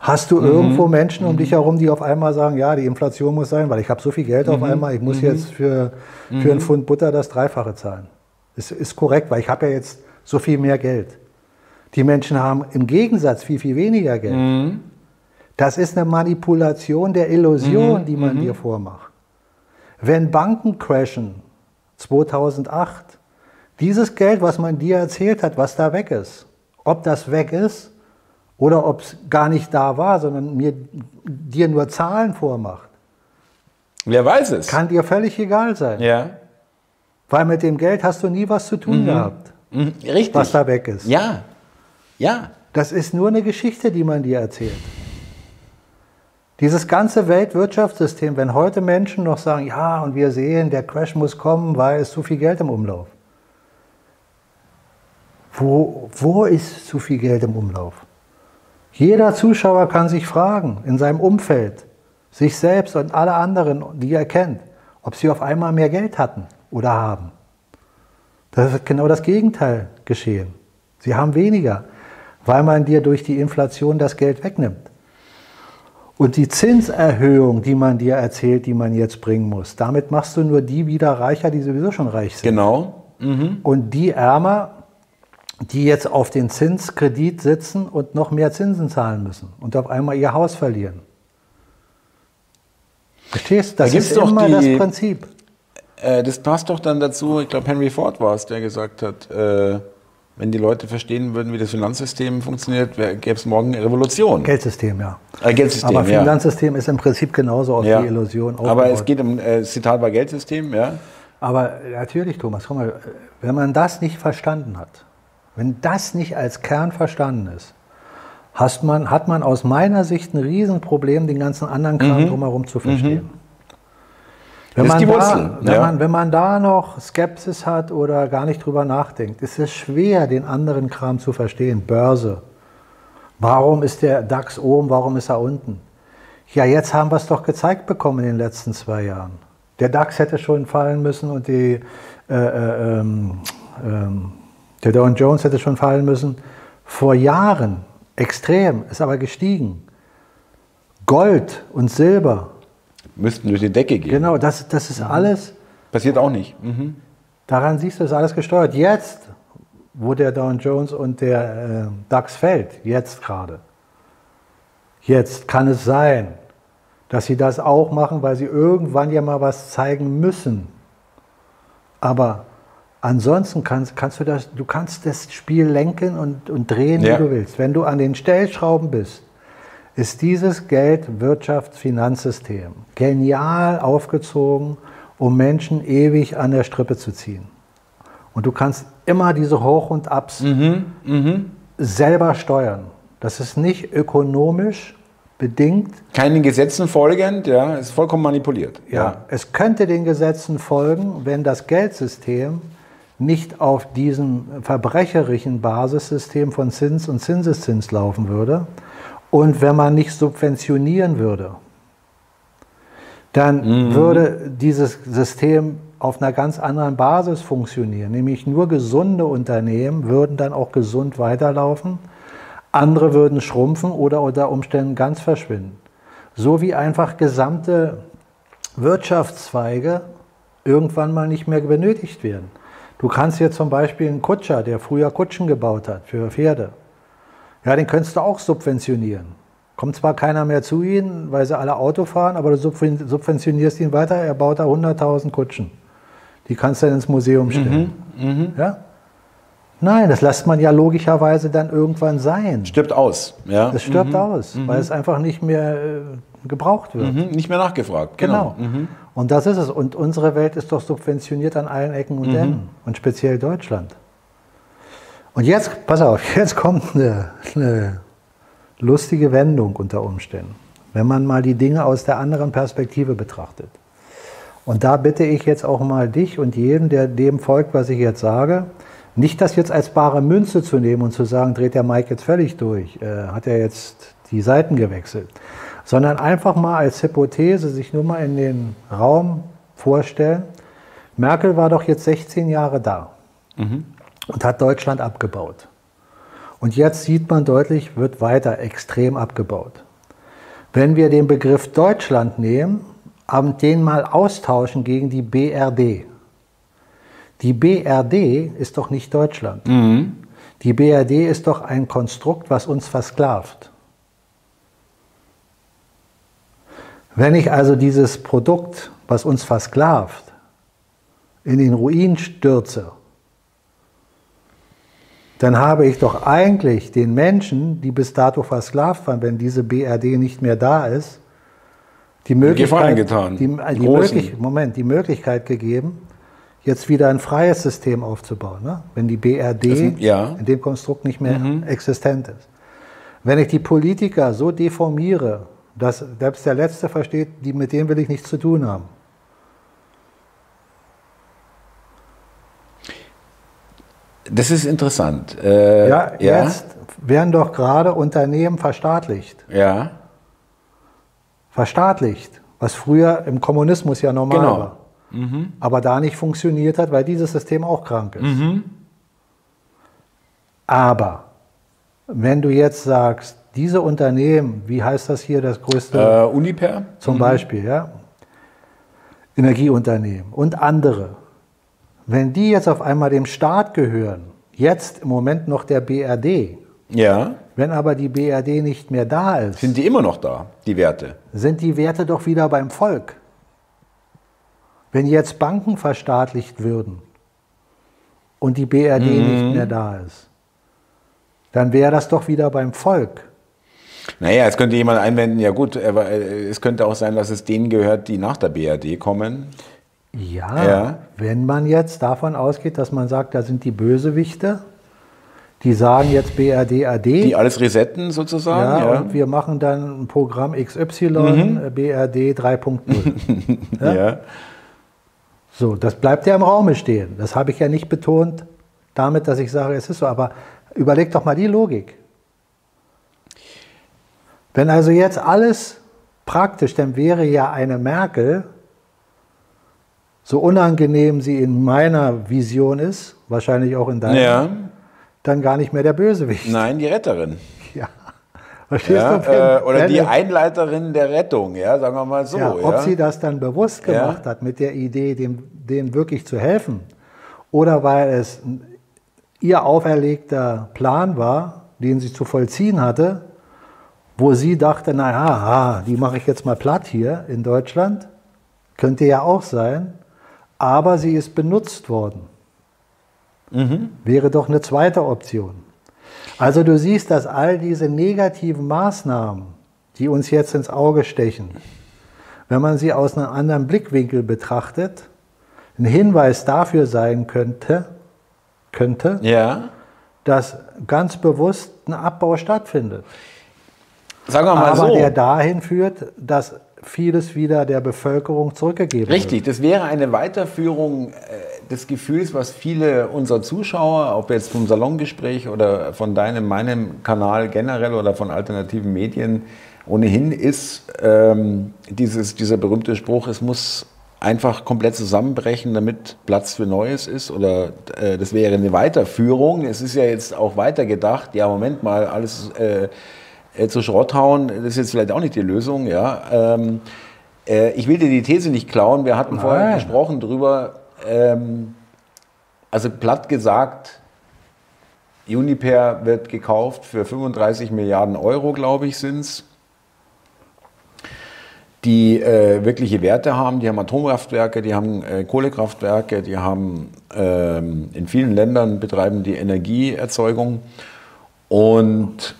Hast du mhm. irgendwo Menschen um mhm. dich herum, die auf einmal sagen, ja, die Inflation muss sein, weil ich habe so viel Geld auf mhm. einmal, ich muss mhm. jetzt für, für einen mhm. Pfund Butter das Dreifache zahlen. Das ist korrekt, weil ich habe ja jetzt so viel mehr Geld. Die Menschen haben im Gegensatz viel, viel weniger Geld. Mhm. Das ist eine Manipulation der Illusion, die man dir vormacht. Wenn Banken crashen, 2008, dieses Geld, was man dir erzählt hat, was da weg ist, ob das weg ist oder ob es gar nicht da war, sondern mir, dir nur Zahlen vormacht. Wer weiß es? Kann dir völlig egal sein. Ja. Weil mit dem Geld hast du nie was zu tun mhm. gehabt. Mhm. Richtig. Was da weg ist. Ja. Ja. Das ist nur eine Geschichte, die man dir erzählt. Dieses ganze Weltwirtschaftssystem, wenn heute Menschen noch sagen, ja, und wir sehen, der Crash muss kommen, weil es zu viel Geld im Umlauf. Wo, wo ist zu viel Geld im Umlauf? Jeder Zuschauer kann sich fragen, in seinem Umfeld, sich selbst und alle anderen, die er kennt, ob sie auf einmal mehr Geld hatten oder haben. Das ist genau das Gegenteil geschehen. Sie haben weniger weil man dir durch die Inflation das Geld wegnimmt. Und die Zinserhöhung, die man dir erzählt, die man jetzt bringen muss, damit machst du nur die wieder reicher, die sowieso schon reich sind. Genau. Mhm. Und die Ärmer, die jetzt auf den Zinskredit sitzen und noch mehr Zinsen zahlen müssen und auf einmal ihr Haus verlieren. Verstehst du? Das da ist immer die, das Prinzip. Äh, das passt doch dann dazu, ich glaube Henry Ford war es, der gesagt hat, äh, wenn die Leute verstehen würden, wie das Finanzsystem funktioniert, gäbe es morgen eine Revolution. Geldsystem, ja. Äh, Geldsystem, Aber Finanzsystem ja. ist im Prinzip genauso auf ja. die Illusion aufgebaut. Aber es geht um, äh, Zitat war Geldsystem, ja. Aber natürlich, Thomas, guck mal, wenn man das nicht verstanden hat, wenn das nicht als Kern verstanden ist, hast man, hat man aus meiner Sicht ein Riesenproblem, den ganzen anderen Kram mhm. drumherum zu verstehen. Mhm. Wenn man, da, wenn, ja. man, wenn man da noch Skepsis hat oder gar nicht drüber nachdenkt, ist es schwer, den anderen Kram zu verstehen. Börse. Warum ist der DAX oben, warum ist er unten? Ja, jetzt haben wir es doch gezeigt bekommen in den letzten zwei Jahren. Der DAX hätte schon fallen müssen und die, äh, äh, ähm, ähm, der Dow Jones hätte schon fallen müssen. Vor Jahren extrem, ist aber gestiegen. Gold und Silber. Müssten durch die Decke gehen. Genau, das, das ist alles. Passiert auch nicht. Mhm. Daran siehst du, ist alles gesteuert. Jetzt, wo der Dow Jones und der äh, DAX fällt, jetzt gerade. Jetzt kann es sein, dass sie das auch machen, weil sie irgendwann ja mal was zeigen müssen. Aber ansonsten kannst, kannst du das, du kannst das Spiel lenken und, und drehen, Ja. wie du willst. Wenn du an den Stellschrauben bist, ist dieses Geld-Wirtschafts-Finanzsystem genial aufgezogen, um Menschen ewig an der Strippe zu ziehen. Und du kannst immer diese Hoch- und Abs selber steuern. Das ist nicht ökonomisch bedingt. Keinen Gesetzen folgend, ja, ist vollkommen manipuliert. Ja. Es könnte den Gesetzen folgen, wenn das Geldsystem nicht auf diesem verbrecherischen Basissystem von Zins und Zinseszins laufen würde und wenn man nicht subventionieren würde. Dann würde dieses System auf einer ganz anderen Basis funktionieren, nämlich nur gesunde Unternehmen würden dann auch gesund weiterlaufen, andere würden schrumpfen oder unter Umständen ganz verschwinden. So wie einfach gesamte Wirtschaftszweige irgendwann mal nicht mehr benötigt werden. Du kannst jetzt zum Beispiel einen Kutscher, der früher Kutschen gebaut hat für Pferde, ja, den könntest du auch subventionieren. Kommt zwar keiner mehr zu ihnen, weil sie alle Auto fahren, aber du subven- subventionierst ihn weiter, er baut da 100.000 Kutschen. Die kannst du dann ins Museum stellen. Ja? Nein, das lässt man ja logischerweise dann irgendwann sein. Stirbt aus. Ja. Das stirbt aus, weil es einfach nicht mehr äh, gebraucht wird. Mhm. Nicht mehr nachgefragt. Genau. Genau. Und das ist es. Und unsere Welt ist doch subventioniert an allen Ecken und Enden. Und speziell Deutschland. Und jetzt, pass auf, <laughs> jetzt kommt eine, eine lustige Wendung unter Umständen. Wenn man mal die Dinge aus der anderen Perspektive betrachtet. Und da bitte ich jetzt auch mal dich und jeden, der dem folgt, was ich jetzt sage, nicht das jetzt als bare Münze zu nehmen und zu sagen, dreht der Mike jetzt völlig durch, äh, hat er jetzt die Seiten gewechselt, sondern einfach mal als Hypothese sich nur mal in den Raum vorstellen. Merkel war doch jetzt 16 Jahre da und hat Deutschland abgebaut. Und jetzt sieht man deutlich, wird weiter extrem abgebaut. Wenn wir den Begriff Deutschland nehmen und den mal austauschen gegen die BRD. Die BRD ist doch nicht Deutschland. Die BRD ist doch ein Konstrukt, was uns versklavt. Wenn ich also dieses Produkt, was uns versklavt, in den Ruin stürze, dann habe ich doch eigentlich den Menschen, die bis dato versklavt waren, wenn diese BRD nicht mehr da ist, die Möglichkeit, getan. Die, Die die, möglich, Moment, die Möglichkeit gegeben, jetzt wieder ein freies System aufzubauen, ne? wenn die BRD Das- ja. in dem Konstrukt nicht mehr existent ist. Wenn ich die Politiker so deformiere, dass selbst der Letzte versteht, die, mit dem will ich nichts zu tun haben. Das ist interessant. Äh, Ja, ja. jetzt werden doch gerade Unternehmen verstaatlicht. Ja. Verstaatlicht, was früher im Kommunismus ja normal Genau. war. Aber da nicht funktioniert hat, weil dieses System auch krank ist. Aber wenn du jetzt sagst, diese Unternehmen, wie heißt das hier, das größte Äh, Uniper? zum Beispiel, ja, Energieunternehmen und andere, wenn die jetzt auf einmal dem Staat gehören, jetzt im Moment noch der BRD, Ja. wenn aber die BRD nicht mehr da ist, Sind die immer noch da, die Werte? sind die Werte doch wieder beim Volk. Wenn jetzt Banken verstaatlicht würden und die BRD nicht mehr da ist, dann wäre das doch wieder beim Volk. Naja, es könnte jemand einwenden, ja gut, äh, es könnte auch sein, dass es denen gehört, die nach der BRD kommen. Ja, Ja. wenn man jetzt davon ausgeht, dass man sagt, da sind die Bösewichte, die sagen jetzt BRD AD, Die alles resetten sozusagen. ja, Ja, und wir machen dann ein Programm XY, äh, BRD 3.0. ja. So, das bleibt ja im Raume stehen. Das habe ich ja nicht betont damit, dass ich sage, es ist so. Aber überleg doch mal die Logik. Wenn also jetzt alles praktisch, dann wäre ja eine Merkel so unangenehm sie in meiner Vision ist, wahrscheinlich auch in deiner, Ja. dann gar nicht mehr der Bösewicht. Nein, die Retterin. <laughs> Ja. Verstehst Ja, du? Äh, oder die Einleiterin der Rettung, ja, sagen wir mal so. ja, ob sie das dann bewusst gemacht hat, mit der Idee, dem, dem wirklich zu helfen, oder weil es ihr auferlegter Plan war, den sie zu vollziehen hatte, wo sie dachte, naja, die mache ich jetzt mal platt hier in Deutschland, könnte ja auch sein, aber sie ist benutzt worden. Wäre doch eine zweite Option. Also du siehst, dass all diese negativen Maßnahmen, die uns jetzt ins Auge stechen, wenn man sie aus einem anderen Blickwinkel betrachtet, ein Hinweis dafür sein könnte, könnte ja. dass ganz bewusst ein Abbau stattfindet. Sagen wir mal Aber so. der dahin führt, dass vieles wieder der Bevölkerung zurückgegeben Richtig, das wäre eine Weiterführung äh, des Gefühls, was viele unserer Zuschauer, ob jetzt vom Salongespräch oder von deinem, meinem Kanal generell oder von alternativen Medien ohnehin ist, ähm, dieses, dieser berühmte Spruch, es muss einfach komplett zusammenbrechen, damit Platz für Neues ist oder äh, das wäre eine Weiterführung. Es ist ja jetzt auch weitergedacht, ja Moment mal, alles äh, äh, zu Schrott hauen, das ist jetzt vielleicht auch nicht die Lösung. Ja. Ähm, äh, ich will dir die These nicht klauen, wir hatten vorher Nein. gesprochen drüber, ähm, also platt gesagt, Uniper wird gekauft für 35 Milliarden Euro, glaube ich, sind es die äh, wirkliche Werte haben. Die haben Atomkraftwerke, die haben äh, Kohlekraftwerke, die haben ähm, in vielen Ländern betreiben die Energieerzeugung. Und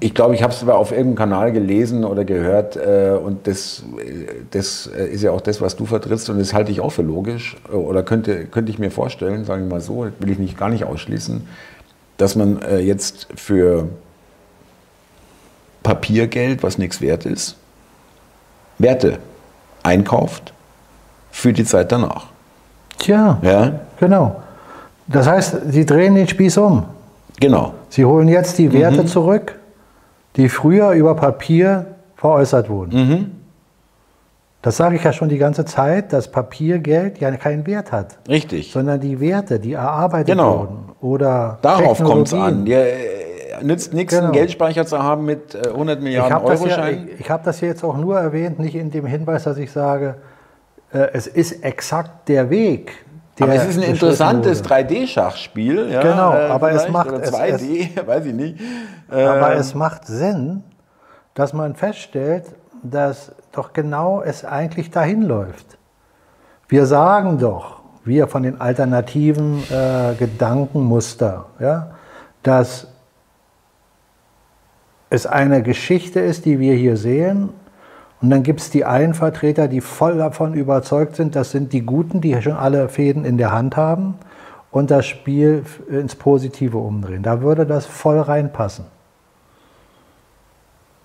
ich glaube, ich habe es auf irgendeinem Kanal gelesen oder gehört äh, und das, äh, das äh, ist ja auch das, was du vertrittst und das halte ich auch für logisch äh, oder könnte, könnte ich mir vorstellen, sagen wir mal so, will ich nicht gar nicht ausschließen, dass man äh, jetzt für Papiergeld, was nichts wert ist, Werte einkauft für die Zeit danach. Tja, Ja, genau. Das heißt, sie drehen den Spieß um. genau. Sie holen jetzt die Werte zurück, die früher über Papier veräußert wurden. Das sage ich ja schon die ganze Zeit, dass Papiergeld ja keinen Wert hat, Richtig. sondern die Werte, die erarbeitet Genau. wurden oder Darauf kommt es an. Ja, äh, nützt nichts, Genau. einen Geldspeicher zu haben mit äh, 100 Ich Milliarden habe Euro ja, Schein. ich, ich hab das hier jetzt auch nur erwähnt, nicht in dem Hinweis, dass ich sage, äh, es ist exakt der Weg. Der Aber es ist ein interessantes wurde. 3D-Schachspiel. Ja, Genau, aber es macht- Oder es- 2D, <laughs> weiß ich nicht. Aber Ähm, es macht Sinn, dass man feststellt, dass doch genau es eigentlich dahin läuft. Wir sagen doch, wir von den alternativen äh, Gedankenmuster, ja, dass es eine Geschichte ist, die wir hier sehen. Und dann gibt es die einen Vertreter, die voll davon überzeugt sind, das sind die Guten, die schon alle Fäden in der Hand haben und das Spiel ins Positive umdrehen. Da würde das voll reinpassen.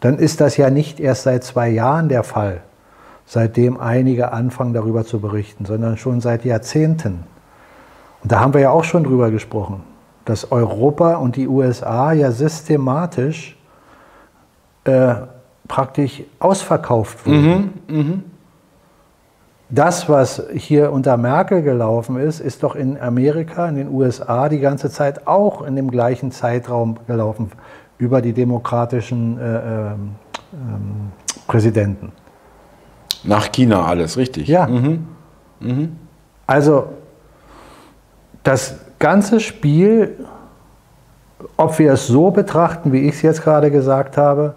Dann ist das ja nicht erst seit zwei Jahren der Fall, seitdem einige anfangen darüber zu berichten, sondern schon seit Jahrzehnten. Und da haben wir ja auch schon drüber gesprochen, dass Europa und die USA ja systematisch äh, praktisch ausverkauft wurden. Das, was hier unter Merkel gelaufen ist, ist doch in Amerika, in den USA die ganze Zeit auch in dem gleichen Zeitraum gelaufen über die demokratischen äh, ähm, ähm, Präsidenten. nach China alles, richtig. Ja. Also das ganze Spiel, ob wir es so betrachten, wie ich es jetzt gerade gesagt habe,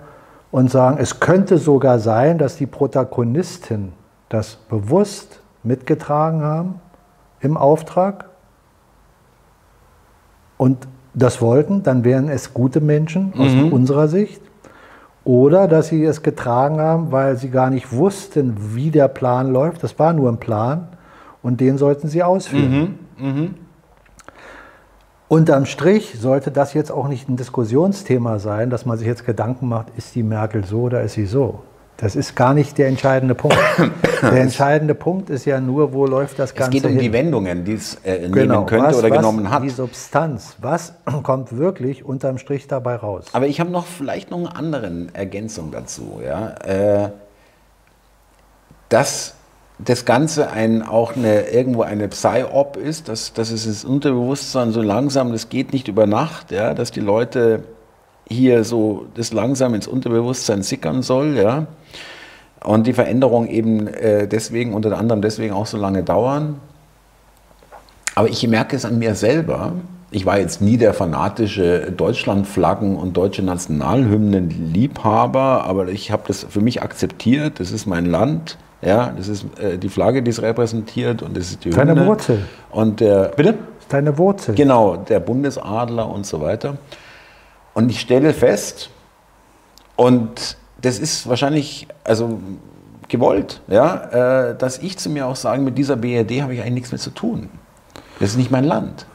und sagen, es könnte sogar sein, dass die Protagonisten das bewusst mitgetragen haben im Auftrag und das wollten, dann wären es gute Menschen aus unserer Sicht. Oder dass sie es getragen haben, weil sie gar nicht wussten, wie der Plan läuft. Das war nur ein Plan und den sollten sie ausführen. Unterm Strich sollte das jetzt auch nicht ein Diskussionsthema sein, dass man sich jetzt Gedanken macht, ist die Merkel so oder ist sie so. Das ist gar nicht der entscheidende Punkt. <coughs> Der entscheidende Punkt ist ja nur, wo läuft das Es Ganze geht um hin. die Wendungen, die es äh, nehmen Genau, könnte was, oder was, genommen hat. Die Substanz, was <coughs> kommt wirklich unterm Strich dabei raus? Aber ich habe noch vielleicht noch eine andere Ergänzung dazu. Ja? Äh, dass das Ganze ein, auch eine, irgendwo eine Psy-Op ist, dass, dass es ins Unterbewusstsein so langsam, das geht nicht über Nacht, ja, dass die Leute hier so das langsam ins Unterbewusstsein sickern soll, ja. Und die Veränderung eben äh, deswegen, unter anderem deswegen auch so lange dauern. Aber ich merke es an mir selber. Ich war jetzt nie der fanatische Deutschlandflaggen und deutsche Nationalhymnen-Liebhaber, aber ich habe das für mich akzeptiert. Das ist mein Land. Ja, das ist äh, die Flagge, die es repräsentiert und das ist die Deine Hymne. Wurzel. Und der, bitte? Deine Wurzel. Genau, der Bundesadler und so weiter. Und ich stelle fest, und das ist wahrscheinlich, also gewollt, ja, äh, dass ich zu mir auch sage, mit dieser BRD habe ich eigentlich nichts mehr zu tun. Das ist nicht mein Land.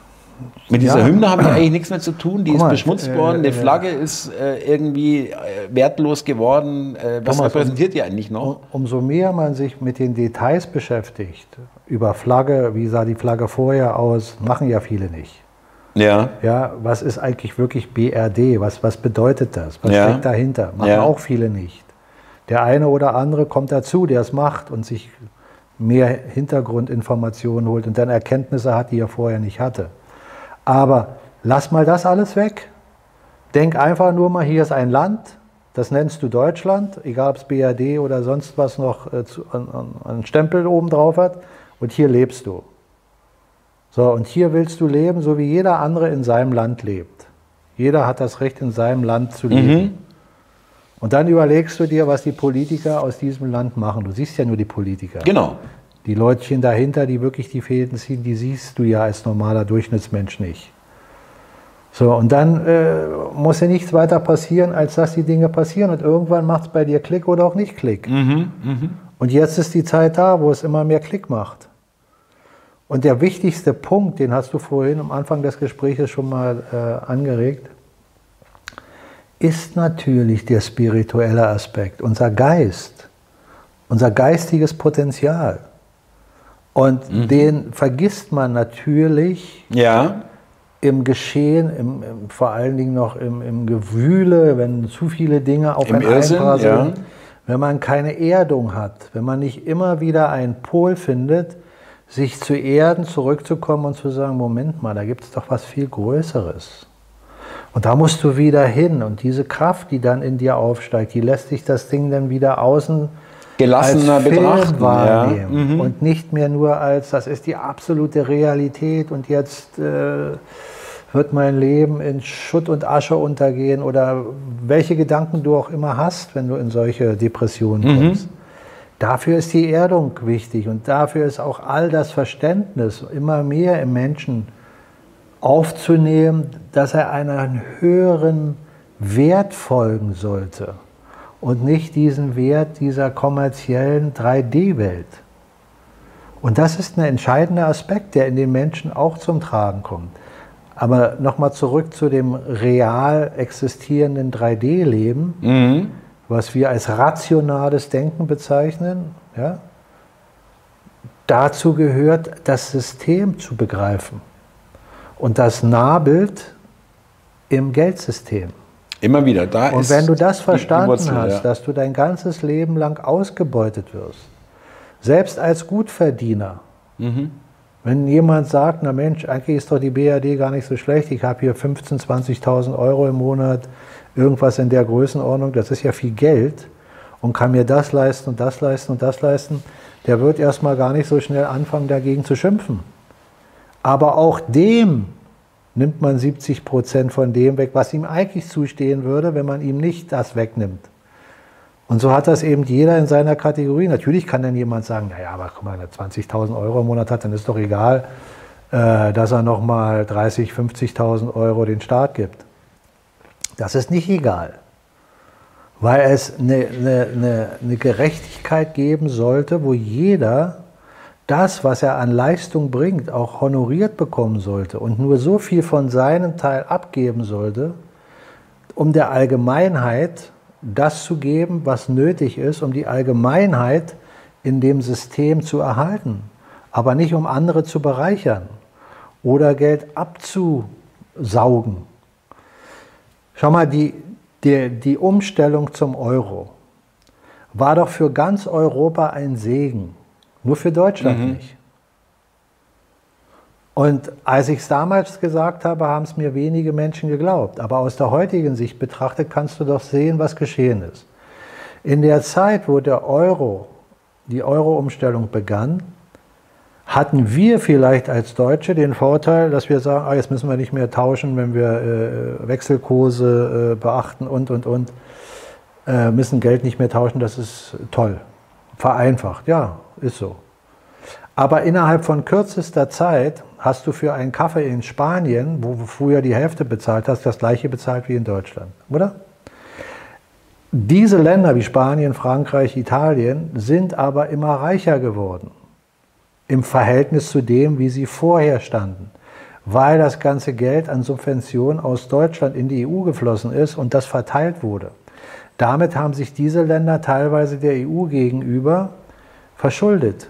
Mit dieser ja. Hymne habe ich eigentlich nichts mehr zu tun. Die Guck ist beschmutzt äh, worden. Die Flagge ist äh, irgendwie äh, wertlos geworden. Äh, was Thomas, repräsentiert die eigentlich noch? umso mehr man sich mit den Details beschäftigt, über Flagge, wie sah die Flagge vorher aus, machen ja viele nicht. Ja. Ja, was ist eigentlich wirklich BRD? Was, was bedeutet das? Was ja. steckt dahinter? Machen ja. auch viele nicht. Der eine oder andere kommt dazu, der es macht und sich mehr Hintergrundinformationen holt und dann Erkenntnisse hat, die er vorher nicht hatte. Aber lass mal das alles weg. Denk einfach nur mal, hier ist ein Land, das nennst du Deutschland, egal ob es BRD oder sonst was noch äh, zu, an, an, Stempel oben drauf hat, und hier lebst du. So, und hier willst du leben, so wie jeder andere in seinem Land lebt. Jeder hat das Recht, in seinem Land zu leben. Mhm. Und dann überlegst du dir, was die Politiker aus diesem Land machen. Du siehst ja nur die Politiker. Genau. Die Leutchen dahinter, die wirklich die Fäden ziehen, die siehst du ja als normaler Durchschnittsmensch nicht. So, und dann äh, muss ja nichts weiter passieren, als dass die Dinge passieren. Und irgendwann macht es bei dir Klick oder auch nicht Klick. Mhm, mh. Und jetzt ist die Zeit da, wo es immer mehr Klick macht. Und der wichtigste Punkt, den hast du vorhin am Anfang des Gesprächs schon mal äh, angeregt, ist natürlich der spirituelle Aspekt, unser Geist, unser geistiges Potenzial. Und mhm. den vergisst man natürlich ja. im Geschehen, im, im, vor allen Dingen noch im, im Gewühle, wenn zu viele Dinge auf einen einprasseln. Ja. Wenn man keine Erdung hat, wenn man nicht immer wieder einen Pol findet, sich zu erden, zurückzukommen und zu sagen, Moment mal, da gibt es doch was viel Größeres. Und da musst du wieder hin. Und diese Kraft, die dann in dir aufsteigt, die lässt sich das Ding dann wieder außen gelassener betrachten wahrnehmen ja. mhm. und nicht mehr nur als das ist die absolute Realität und jetzt äh, wird mein Leben in Schutt und Asche untergehen oder welche Gedanken du auch immer hast, wenn du in solche Depressionen mhm. kommst. Dafür ist die Erdung wichtig und dafür ist auch all das Verständnis immer mehr im Menschen aufzunehmen, dass er einen höheren Wert folgen sollte und nicht diesen Wert dieser kommerziellen 3D-Welt. Und das ist ein entscheidender Aspekt, der in den Menschen auch zum Tragen kommt. Aber nochmal zurück zu dem real existierenden 3D-Leben, mhm. was wir als rationales Denken bezeichnen. Ja? Dazu gehört, das System zu begreifen und das Nahbild im Geldsystem. Immer wieder. Da und wenn du das verstanden Wurzel, hast, ja. dass du dein ganzes Leben lang ausgebeutet wirst, selbst als Gutverdiener, mhm. wenn jemand sagt, na Mensch, eigentlich ist doch die BRD gar nicht so schlecht, ich habe hier 15.000, 20.000 Euro im Monat, irgendwas in der Größenordnung, das ist ja viel Geld und kann mir das leisten und das leisten und das leisten, der wird erstmal gar nicht so schnell anfangen, dagegen zu schimpfen. Aber auch dem nimmt man 70 Prozent von dem weg, was ihm eigentlich zustehen würde, wenn man ihm nicht das wegnimmt. Und so hat das eben jeder in seiner Kategorie. Natürlich kann dann jemand sagen, naja, aber guck mal, wenn er 20.000 Euro im Monat hat, dann ist doch egal, äh, dass er nochmal 30, 50.000 Euro den Staat gibt. Das ist nicht egal, weil es eine, eine, eine Gerechtigkeit geben sollte, wo jeder das, was er an Leistung bringt, auch honoriert bekommen sollte und nur so viel von seinem Teil abgeben sollte, um der Allgemeinheit das zu geben, was nötig ist, um die Allgemeinheit in dem System zu erhalten, aber nicht um andere zu bereichern oder Geld abzusaugen. Schau mal, die, die, die Umstellung zum Euro war doch für ganz Europa ein Segen Nur für Deutschland nicht. Und als ich es damals gesagt habe, haben es mir wenige Menschen geglaubt. Aber aus der heutigen Sicht betrachtet kannst du doch sehen, was geschehen ist. In der Zeit, wo der Euro, die Euro-Umstellung begann, hatten wir vielleicht als Deutsche den Vorteil, dass wir sagen, ah, jetzt müssen wir nicht mehr tauschen, wenn wir äh, Wechselkurse äh, beachten und, und, und, äh, müssen Geld nicht mehr tauschen, das ist toll. Vereinfacht, ja, ist so. Aber innerhalb von kürzester Zeit hast du für einen Kaffee in Spanien, wo du früher die Hälfte bezahlt hast, das gleiche bezahlt wie in Deutschland, oder? Diese Länder wie Spanien, Frankreich, Italien sind aber immer reicher geworden im Verhältnis zu dem, wie sie vorher standen, weil das ganze Geld an Subventionen aus Deutschland in die EU geflossen ist und das verteilt wurde. Damit haben sich diese Länder teilweise der EU gegenüber verschuldet.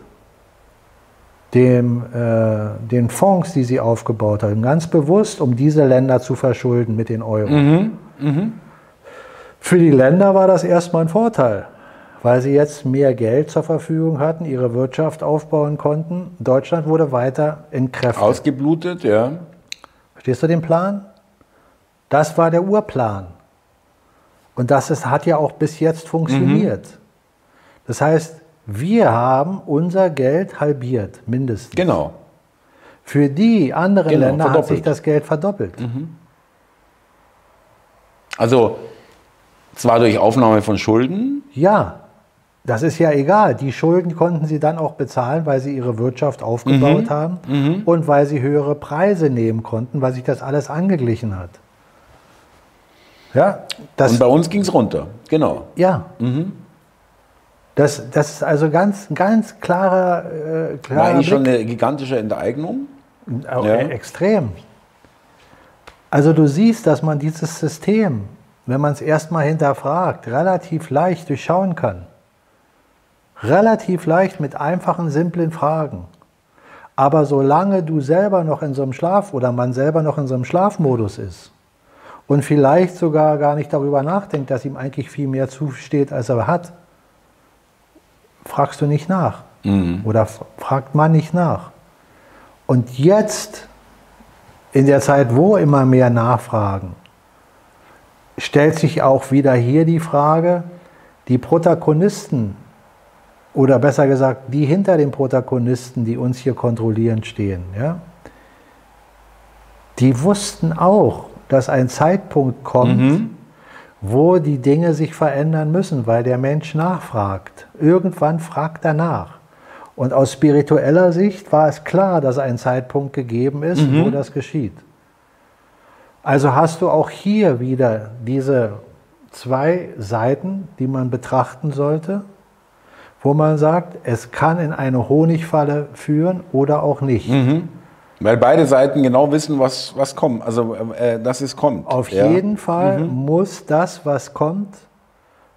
Dem, äh, den Fonds, die sie aufgebaut haben, ganz bewusst, um diese Länder zu verschulden mit den Euro. Mhm, mh. Für die Länder war das erstmal ein Vorteil weil sie jetzt mehr Geld zur Verfügung hatten, ihre Wirtschaft aufbauen konnten. Deutschland wurde weiter entkräftet. Ausgeblutet, ja. Verstehst du den Plan? Das war der Urplan. Und das ist, hat ja auch bis jetzt funktioniert. Mhm. Das heißt, wir haben unser Geld halbiert, mindestens. Genau. Für die anderen genau, Länder verdoppelt. hat sich das Geld verdoppelt. Mhm. Also zwar durch Aufnahme von Schulden. Ja. Das ist ja egal. Die Schulden konnten sie dann auch bezahlen, weil sie ihre Wirtschaft aufgebaut mhm. haben mhm. und weil sie höhere Preise nehmen konnten, weil sich das alles angeglichen hat. Ja, und bei uns ging es runter, genau. Ja. Mhm. Das, das ist also ganz, ganz klarer, äh, klarer War eigentlich schon eine gigantische Enteignung? Ja. Extrem. Also du siehst, dass man dieses System, wenn man es erstmal hinterfragt, relativ leicht durchschauen kann. Relativ leicht mit einfachen, simplen Fragen. Aber solange du selber noch in so einem Schlaf oder man selber noch in so einem Schlafmodus ist und vielleicht sogar gar nicht darüber nachdenkt, dass ihm eigentlich viel mehr zusteht, als er hat, fragst du nicht nach. Mhm. Oder fragt man nicht nach. Und jetzt, in der Zeit, wo immer mehr nachfragen, stellt sich auch wieder hier die Frage, die Protagonisten oder besser gesagt, die hinter den Protagonisten, die uns hier kontrollieren, stehen, ja, die wussten auch, dass ein Zeitpunkt kommt, mhm. Wo die Dinge sich verändern müssen, weil der Mensch nachfragt. Irgendwann fragt er nach. Und aus spiritueller Sicht war es klar, dass ein Zeitpunkt gegeben ist, mhm. wo das geschieht. Also hast du auch hier wieder diese zwei Seiten, die man betrachten sollte wo man sagt, es kann in eine Honigfalle führen oder auch nicht. Mhm. Weil beide Seiten genau wissen, was, was kommt, also äh, dass es kommt. Auf ja. jeden Fall mhm. muss das, was kommt,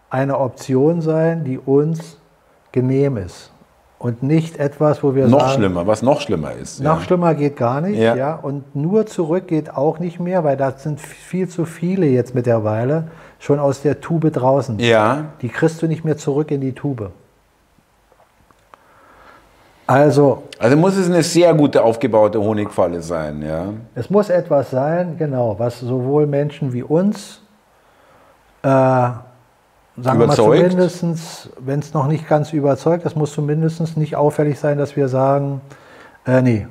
eine Option sein, die uns genehm ist. Und nicht etwas, wo wir noch sagen, schlimmer, was noch schlimmer ist. Noch ja. schlimmer geht gar nicht, ja. ja. Und nur zurück geht auch nicht mehr, weil da sind viel zu viele jetzt mittlerweile schon aus der Tube draußen. Ja. Die kriegst du nicht mehr zurück in die Tube. Also, also muss es eine sehr gute aufgebaute Honigfalle sein, ja. Es muss etwas sein, genau, was sowohl Menschen wie uns, äh, sagen überzeugt. wir mal zumindest, wenn es noch nicht ganz überzeugt, es muss zumindest nicht auffällig sein, dass wir sagen, äh, nee,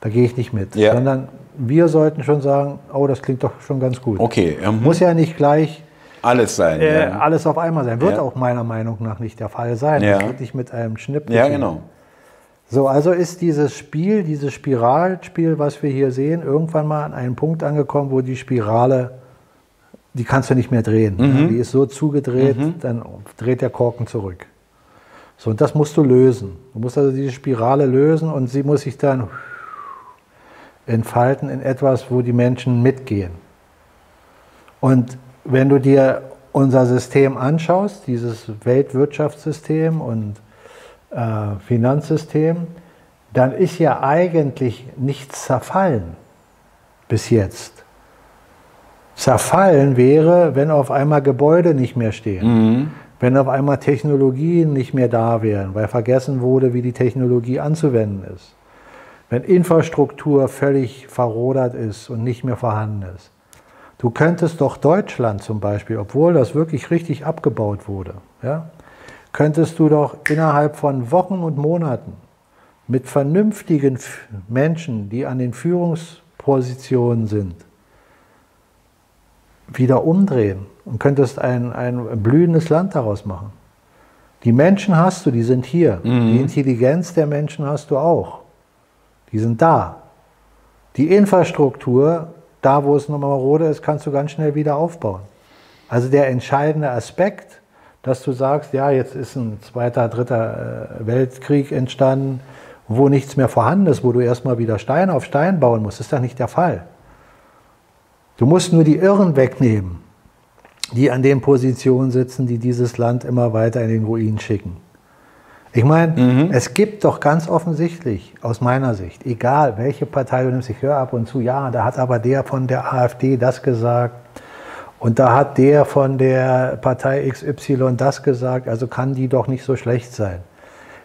da gehe ich nicht mit, ja. sondern wir sollten schon sagen, oh, das klingt doch schon ganz gut. Okay. Mhm. Muss ja nicht gleich alles sein. Äh, ja. Alles auf einmal sein. Wird ja. auch meiner Meinung nach nicht der Fall sein. Ja. Das wird nicht mit einem Schnipp. Ja, genau. So, also ist dieses Spiel, dieses Spiralspiel, was wir hier sehen, irgendwann mal an einen Punkt angekommen, wo die Spirale, die kannst du nicht mehr drehen. Mhm. Die ist so zugedreht, mhm. dann dreht der Korken zurück. So, und das musst du lösen. Du musst also diese Spirale lösen und sie muss sich dann entfalten in etwas, wo die Menschen mitgehen. Und wenn du dir unser System anschaust, dieses Weltwirtschaftssystem und äh, Finanzsystem, dann ist ja eigentlich nichts zerfallen bis jetzt. Zerfallen wäre, wenn auf einmal Gebäude nicht mehr stehen. Mhm. wenn auf einmal Technologien nicht mehr da wären, weil vergessen wurde, wie die Technologie anzuwenden ist, wenn Infrastruktur völlig verrodert ist und nicht mehr vorhanden ist. Du könntest doch Deutschland zum Beispiel, obwohl das wirklich richtig abgebaut wurde, ja, könntest du doch innerhalb von Wochen und Monaten mit vernünftigen Menschen, die an den Führungspositionen sind, wieder umdrehen und könntest ein, ein blühendes Land daraus machen. Die Menschen hast du, die sind hier. Mhm. Die Intelligenz der Menschen hast du auch. Die sind da. Die Infrastruktur, da wo es nochmal marode ist, kannst du ganz schnell wieder aufbauen. Also der entscheidende Aspekt, dass du sagst, ja, jetzt ist ein zweiter, dritter äh, Weltkrieg entstanden, wo nichts mehr vorhanden ist, wo du erstmal wieder Stein auf Stein bauen musst, ist doch nicht der Fall. Du musst nur die Irren wegnehmen, die an den Positionen sitzen, die dieses Land immer weiter in den Ruin schicken. Ich meine, mhm. es gibt doch ganz offensichtlich, aus meiner Sicht, egal welche Partei du nimmst, ich höre ab und zu, ja, da hat aber der von der AfD das gesagt und da hat der von der Partei XY das gesagt, also kann die doch nicht so schlecht sein.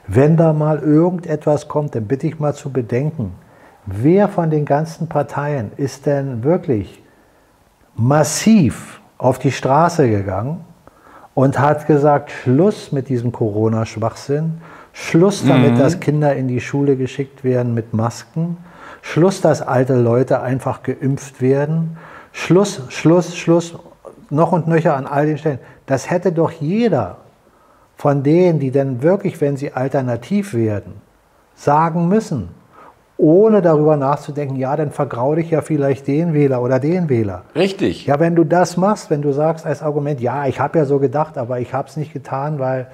Wenn da mal irgendetwas kommt, dann bitte ich mal zu bedenken, wer von den ganzen Parteien ist denn wirklich massiv auf die Straße gegangen und hat gesagt, Schluss mit diesem Corona-Schwachsinn, Schluss damit, mhm. dass Kinder in die Schule geschickt werden mit Masken, Schluss, dass alte Leute einfach geimpft werden, Schluss, Schluss, Schluss, noch und nöcher an all den Stellen. Das hätte doch jeder von denen, die denn wirklich, wenn sie alternativ werden, sagen müssen, ohne darüber nachzudenken, ja, dann vergrau dich ja vielleicht den Wähler oder den Wähler. Richtig. Ja, wenn du das machst, wenn du sagst als Argument, ja, ich habe ja so gedacht, aber ich habe es nicht getan, weil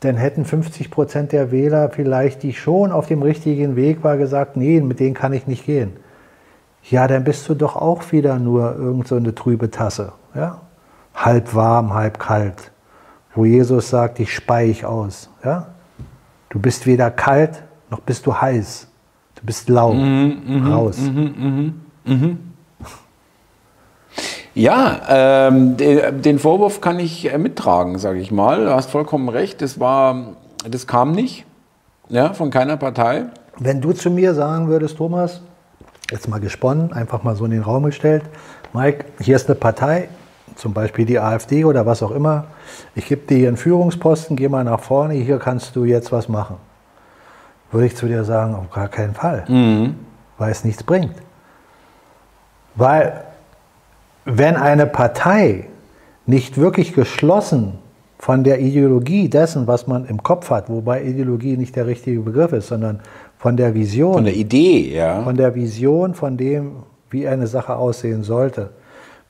dann hätten 50 Prozent der Wähler vielleicht, die schon auf dem richtigen Weg war, gesagt, nee, mit denen kann ich nicht gehen. Ja, dann bist du doch auch wieder nur irgend so eine trübe Tasse. Ja? Halb warm, halb kalt wo Jesus sagt, ich spei ich aus. Ja? Du bist weder kalt, noch bist du heiß. Du bist lau. Mhm, mh, raus. Mh, mh, mh. Ja, ähm, den Vorwurf kann ich äh, mittragen, sage ich mal. Du hast vollkommen recht. Das war, das kam nicht, ja, von keiner Partei. Wenn du zu mir sagen würdest, Thomas, jetzt mal gesponnen, einfach mal so in den Raum gestellt, Mike, hier ist eine Partei, zum Beispiel die AfD oder was auch immer, ich gebe dir hier einen Führungsposten, geh mal nach vorne, hier kannst du jetzt was machen. Würde ich zu dir sagen, auf gar keinen Fall, mhm. weil es nichts bringt. Weil wenn eine Partei nicht wirklich geschlossen von der Ideologie dessen, was man im Kopf hat, wobei Ideologie nicht der richtige Begriff ist, sondern von der Vision. Von der Idee, ja. Von der Vision, von dem, wie eine Sache aussehen sollte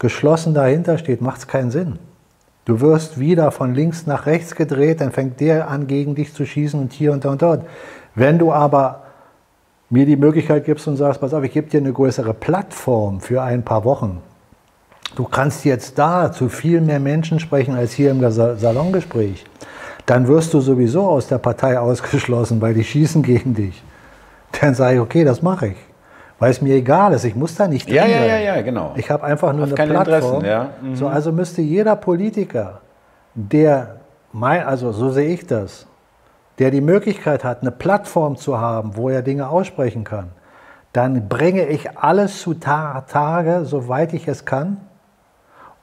geschlossen dahinter steht, macht es keinen Sinn. Du wirst wieder von links nach rechts gedreht, dann fängt der an, gegen dich zu schießen und hier und da und dort. Wenn du aber mir die Möglichkeit gibst und sagst, pass auf, ich gebe dir eine größere Plattform für ein paar Wochen. Du kannst jetzt da zu viel mehr Menschen sprechen als hier im Salongespräch. Dann wirst du sowieso aus der Partei <laughs> ausgeschlossen, weil die schießen gegen dich. Dann sage ich, okay, das mache ich weil es mir egal ist. Ich muss da nicht drin ja, ja, ja, ja, genau. Ich habe einfach nur Hast eine Plattform. Ja. Mhm. So, also müsste jeder Politiker, der, mein, also so sehe ich das, der die Möglichkeit hat, eine Plattform zu haben, wo er Dinge aussprechen kann, dann bringe ich alles zu Tage, soweit ich es kann,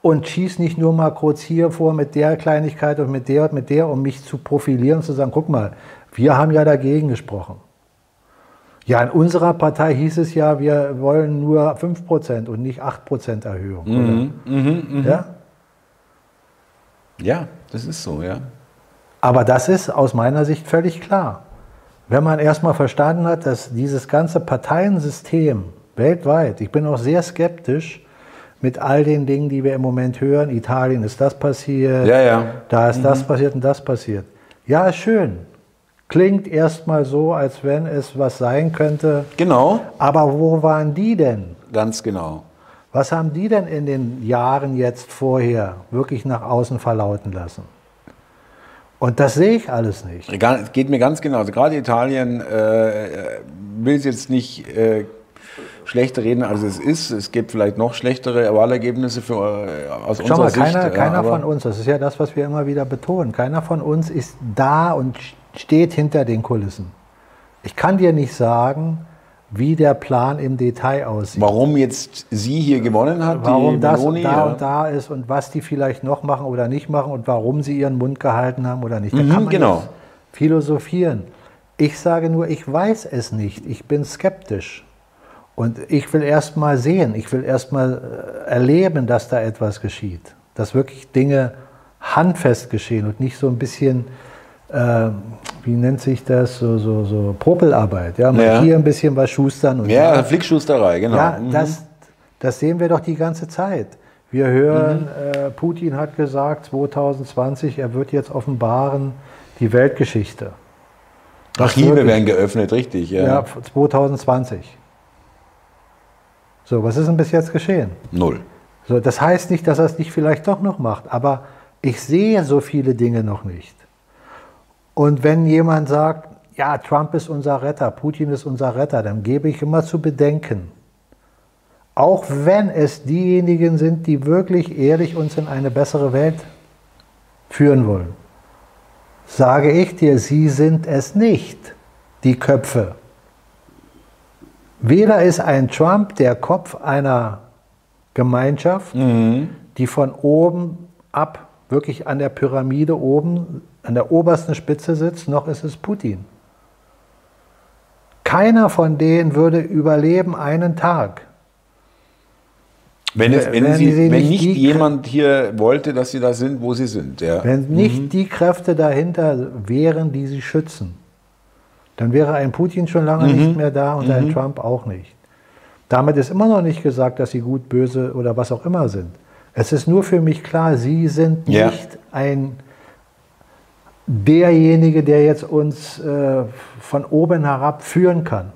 und schieße nicht nur mal kurz hier vor mit der Kleinigkeit und mit der und mit der, um mich zu profilieren und zu sagen, guck mal, wir haben ja dagegen gesprochen. Ja, in unserer Partei hieß es ja, wir wollen nur 5% und nicht 8% Erhöhung. Mhm, mh, mh. Ja? ja, das ist so, ja. Aber das ist aus meiner Sicht völlig klar. Wenn man erstmal verstanden hat, dass dieses ganze Parteiensystem weltweit, ich bin auch sehr skeptisch mit all den Dingen, die wir im Moment hören, Italien ist das passiert, ja, ja. da ist mhm. das passiert und das passiert. Ja, ist schön. Klingt erstmal so, als wenn es was sein könnte. Genau. Aber wo waren die denn? Ganz genau. Was haben die denn in den Jahren jetzt vorher wirklich nach außen verlauten lassen? Und das sehe ich alles nicht. Geht mir ganz genau. Also gerade Italien äh, will es jetzt nicht äh, schlechter reden, als es ist. Es gibt vielleicht noch schlechtere Wahlergebnisse für, äh, aus Schau unserer mal, Sicht. keiner, ja, keiner von uns, das ist ja das, was wir immer wieder betonen, keiner von uns ist da und steht hinter den Kulissen. Ich kann dir nicht sagen, wie der Plan im Detail aussieht. Warum jetzt sie hier gewonnen hat, warum das Meloni, da ja. und da ist und was die vielleicht noch machen oder nicht machen und warum sie ihren Mund gehalten haben oder nicht. Da Mhm, kann man genau. philosophieren. Ich sage nur, ich weiß es nicht. Ich bin skeptisch. Und ich will erst mal sehen, ich will erst mal äh, erleben, dass da etwas geschieht. Dass wirklich Dinge handfest geschehen und nicht so ein bisschen, äh, wie nennt sich das, so, so, so Popelarbeit. Ja, mal Ja. hier ein bisschen was schustern und Ja, da. Flickschusterei, genau. Ja, Mhm. das, das sehen wir doch die ganze Zeit. Wir hören, Mhm. äh, Putin hat gesagt, 2020, er wird jetzt offenbaren die Weltgeschichte. Was Archive wirklich- werden geöffnet, richtig. Ja. Ja, 2020. So, was ist denn bis jetzt geschehen? Null. So, das heißt nicht, dass er es nicht vielleicht doch noch macht, aber ich sehe so viele Dinge noch nicht. Und wenn jemand sagt, ja, Trump ist unser Retter, Putin ist unser Retter, dann gebe ich immer zu bedenken, auch wenn es diejenigen sind, die wirklich ehrlich uns in eine bessere Welt führen wollen, sage ich dir, sie sind es nicht, die Köpfe. Weder ist ein Trump der Kopf einer Gemeinschaft, die von oben ab wirklich an der Pyramide oben, an der obersten Spitze sitzt, noch ist es Putin. Keiner von denen würde überleben einen Tag. Wenn, es, wenn, Wenn sie, sie wenn nicht nicht jemand hier wollte, dass sie da sind, wo sie sind. Ja. Wenn nicht die Kräfte dahinter wären, die sie schützen, dann wäre ein Putin schon lange nicht mehr da und ein Trump auch nicht. Damit ist immer noch nicht gesagt, dass sie gut, böse oder was auch immer sind. Es ist nur für mich klar, sie sind Ja. nicht ein derjenige, der jetzt uns äh, von oben herab führen kann.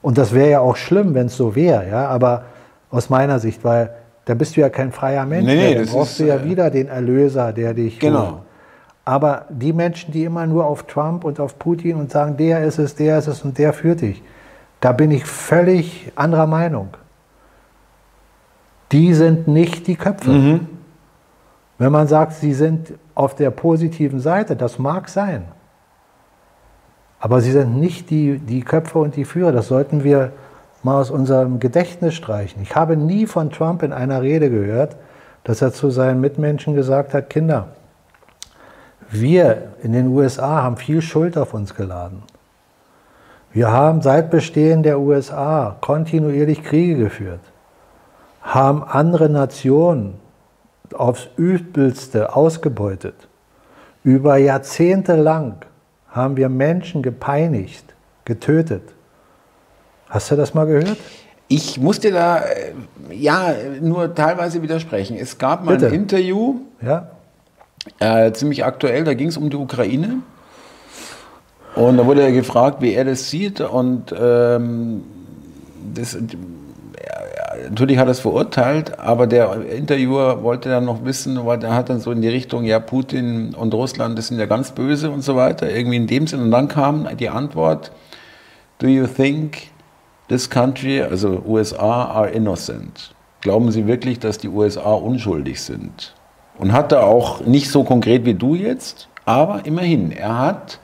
Und das wäre ja auch schlimm, wenn es so wäre, ja, aber aus meiner Sicht, weil da bist du ja kein freier Mensch, Nee, nee, dann brauchst ist, du ja äh, wieder den Erlöser, der dich Genau. holt. Aber die Menschen, die immer nur auf Trump und auf Putin und sagen, der ist es, der ist es und der führt dich, da bin ich völlig anderer Meinung. Die sind nicht die Köpfe. Mhm. Wenn man sagt, sie sind auf der positiven Seite, das mag sein. Aber sie sind nicht die, die Köpfe und die Führer. Das sollten wir mal aus unserem Gedächtnis streichen. Ich habe nie von Trump in einer Rede gehört, dass er zu seinen Mitmenschen gesagt hat, Kinder, wir in den USA haben viel Schuld auf uns geladen. Wir haben seit Bestehen der USA kontinuierlich Kriege geführt, haben andere Nationen aufs Übelste ausgebeutet. Über Jahrzehnte lang haben wir Menschen gepeinigt, getötet. Hast du das mal gehört? Ich musste da äh, ja nur teilweise widersprechen. Es gab mal Bitte. ein Interview, Ja? äh, ziemlich aktuell, da ging es um die Ukraine. Und da wurde er gefragt, wie er das sieht. Und ähm, das, natürlich hat er es verurteilt, aber der Interviewer wollte dann noch wissen, weil er hat dann so in die Richtung, ja, Putin und Russland, das sind ja ganz böse und so weiter, irgendwie in dem Sinn. Und dann kam die Antwort, do you think this country, also USA, are innocent? Glauben Sie wirklich, dass die USA unschuldig sind? Und hat er auch nicht so konkret wie du jetzt, aber immerhin, er hat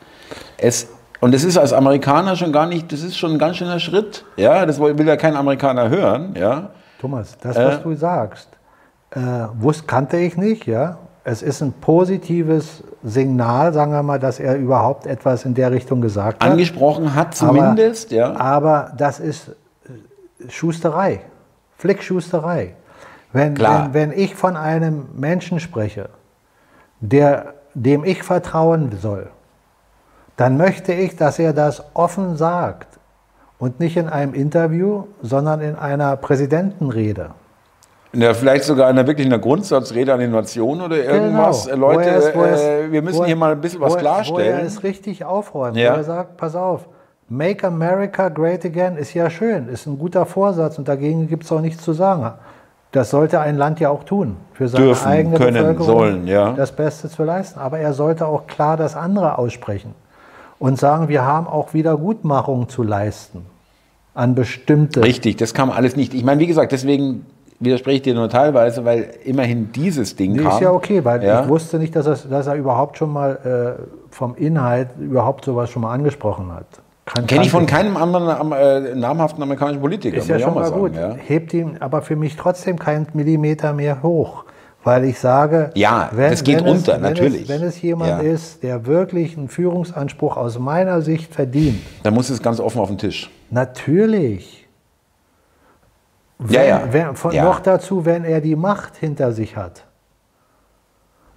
es, und das ist als Amerikaner schon gar nicht, das ist schon ein ganz schöner Schritt, ja, das will ja kein Amerikaner hören, ja. Thomas, das, Äh. was du sagst, äh, wusste, kannte ich nicht, ja. Es ist ein positives Signal, sagen wir mal, dass er überhaupt etwas in der Richtung gesagt hat. Angesprochen hat zumindest, aber, ja. Aber das ist äh, Schusterei, Flickschusterei. Wenn, wenn, wenn ich von einem Menschen spreche, der, dem ich vertrauen soll, dann möchte ich, dass er das offen sagt und nicht in einem Interview, sondern in einer Präsidentenrede. Ja, vielleicht sogar in einer wirklich einer Grundsatzrede an die Nation oder irgendwas. Genau. Leute, es- äh, wir müssen er- hier mal ein bisschen was wo er- Wo klarstellen. er es richtig aufräumt. Ja. Er sagt, pass auf, Make America Great Again ist ja schön, ist ein guter Vorsatz und dagegen gibt es auch nichts zu sagen. Das sollte ein Land ja auch tun, für seine Dürfen, eigene können, Bevölkerung sollen, ja. das Beste zu leisten. Aber er sollte auch klar das andere aussprechen und sagen, wir haben auch Wiedergutmachung zu leisten. an bestimmte. Richtig, das kam alles nicht. Ich meine, wie gesagt, deswegen widerspreche ich dir nur teilweise, weil immerhin dieses Ding Nee, kam. ist ja okay, weil Ja. ich wusste nicht, dass, er- dass er überhaupt schon mal äh, vom Inhalt überhaupt sowas schon mal angesprochen hat. Kenne ich von keinem anderen äh, namhaften amerikanischen Politiker. Ist ja schon auch mal sagen, gut. Ja. Hebt ihn aber für mich trotzdem keinen Millimeter mehr hoch. Weil ich sage, Ja, das geht unter, es, natürlich. Wenn es, wenn es jemand Ja. ist, der wirklich einen Führungsanspruch aus meiner Sicht verdient, Dann muss es ganz offen auf den Tisch. natürlich. Wenn, Ja, ja. Wenn, von, Ja. Noch dazu, wenn er die Macht hinter sich hat.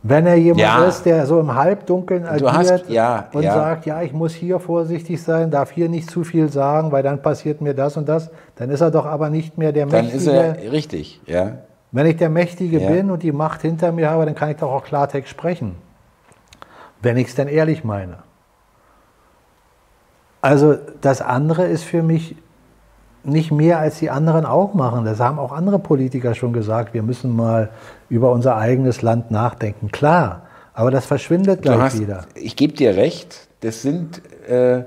Wenn er jemand Ja. ist, der so im Halbdunkeln agiert hast- ja, und ja. sagt, ja, ich muss hier vorsichtig sein, darf hier nicht zu viel sagen, weil dann passiert mir das und das, dann ist er doch aber nicht mehr der Dann Mächtige. ist er richtig, ja. Wenn ich der Mächtige Ja. bin und die Macht hinter mir habe, dann kann ich doch auch Klartext sprechen. Wenn ich es denn ehrlich meine. Also das andere ist für mich nicht mehr, als die anderen auch machen. Das haben auch andere Politiker schon gesagt. Wir müssen mal über unser eigenes Land nachdenken. Klar, aber das verschwindet gleich hast, wieder. ich gebe dir recht, das sind äh,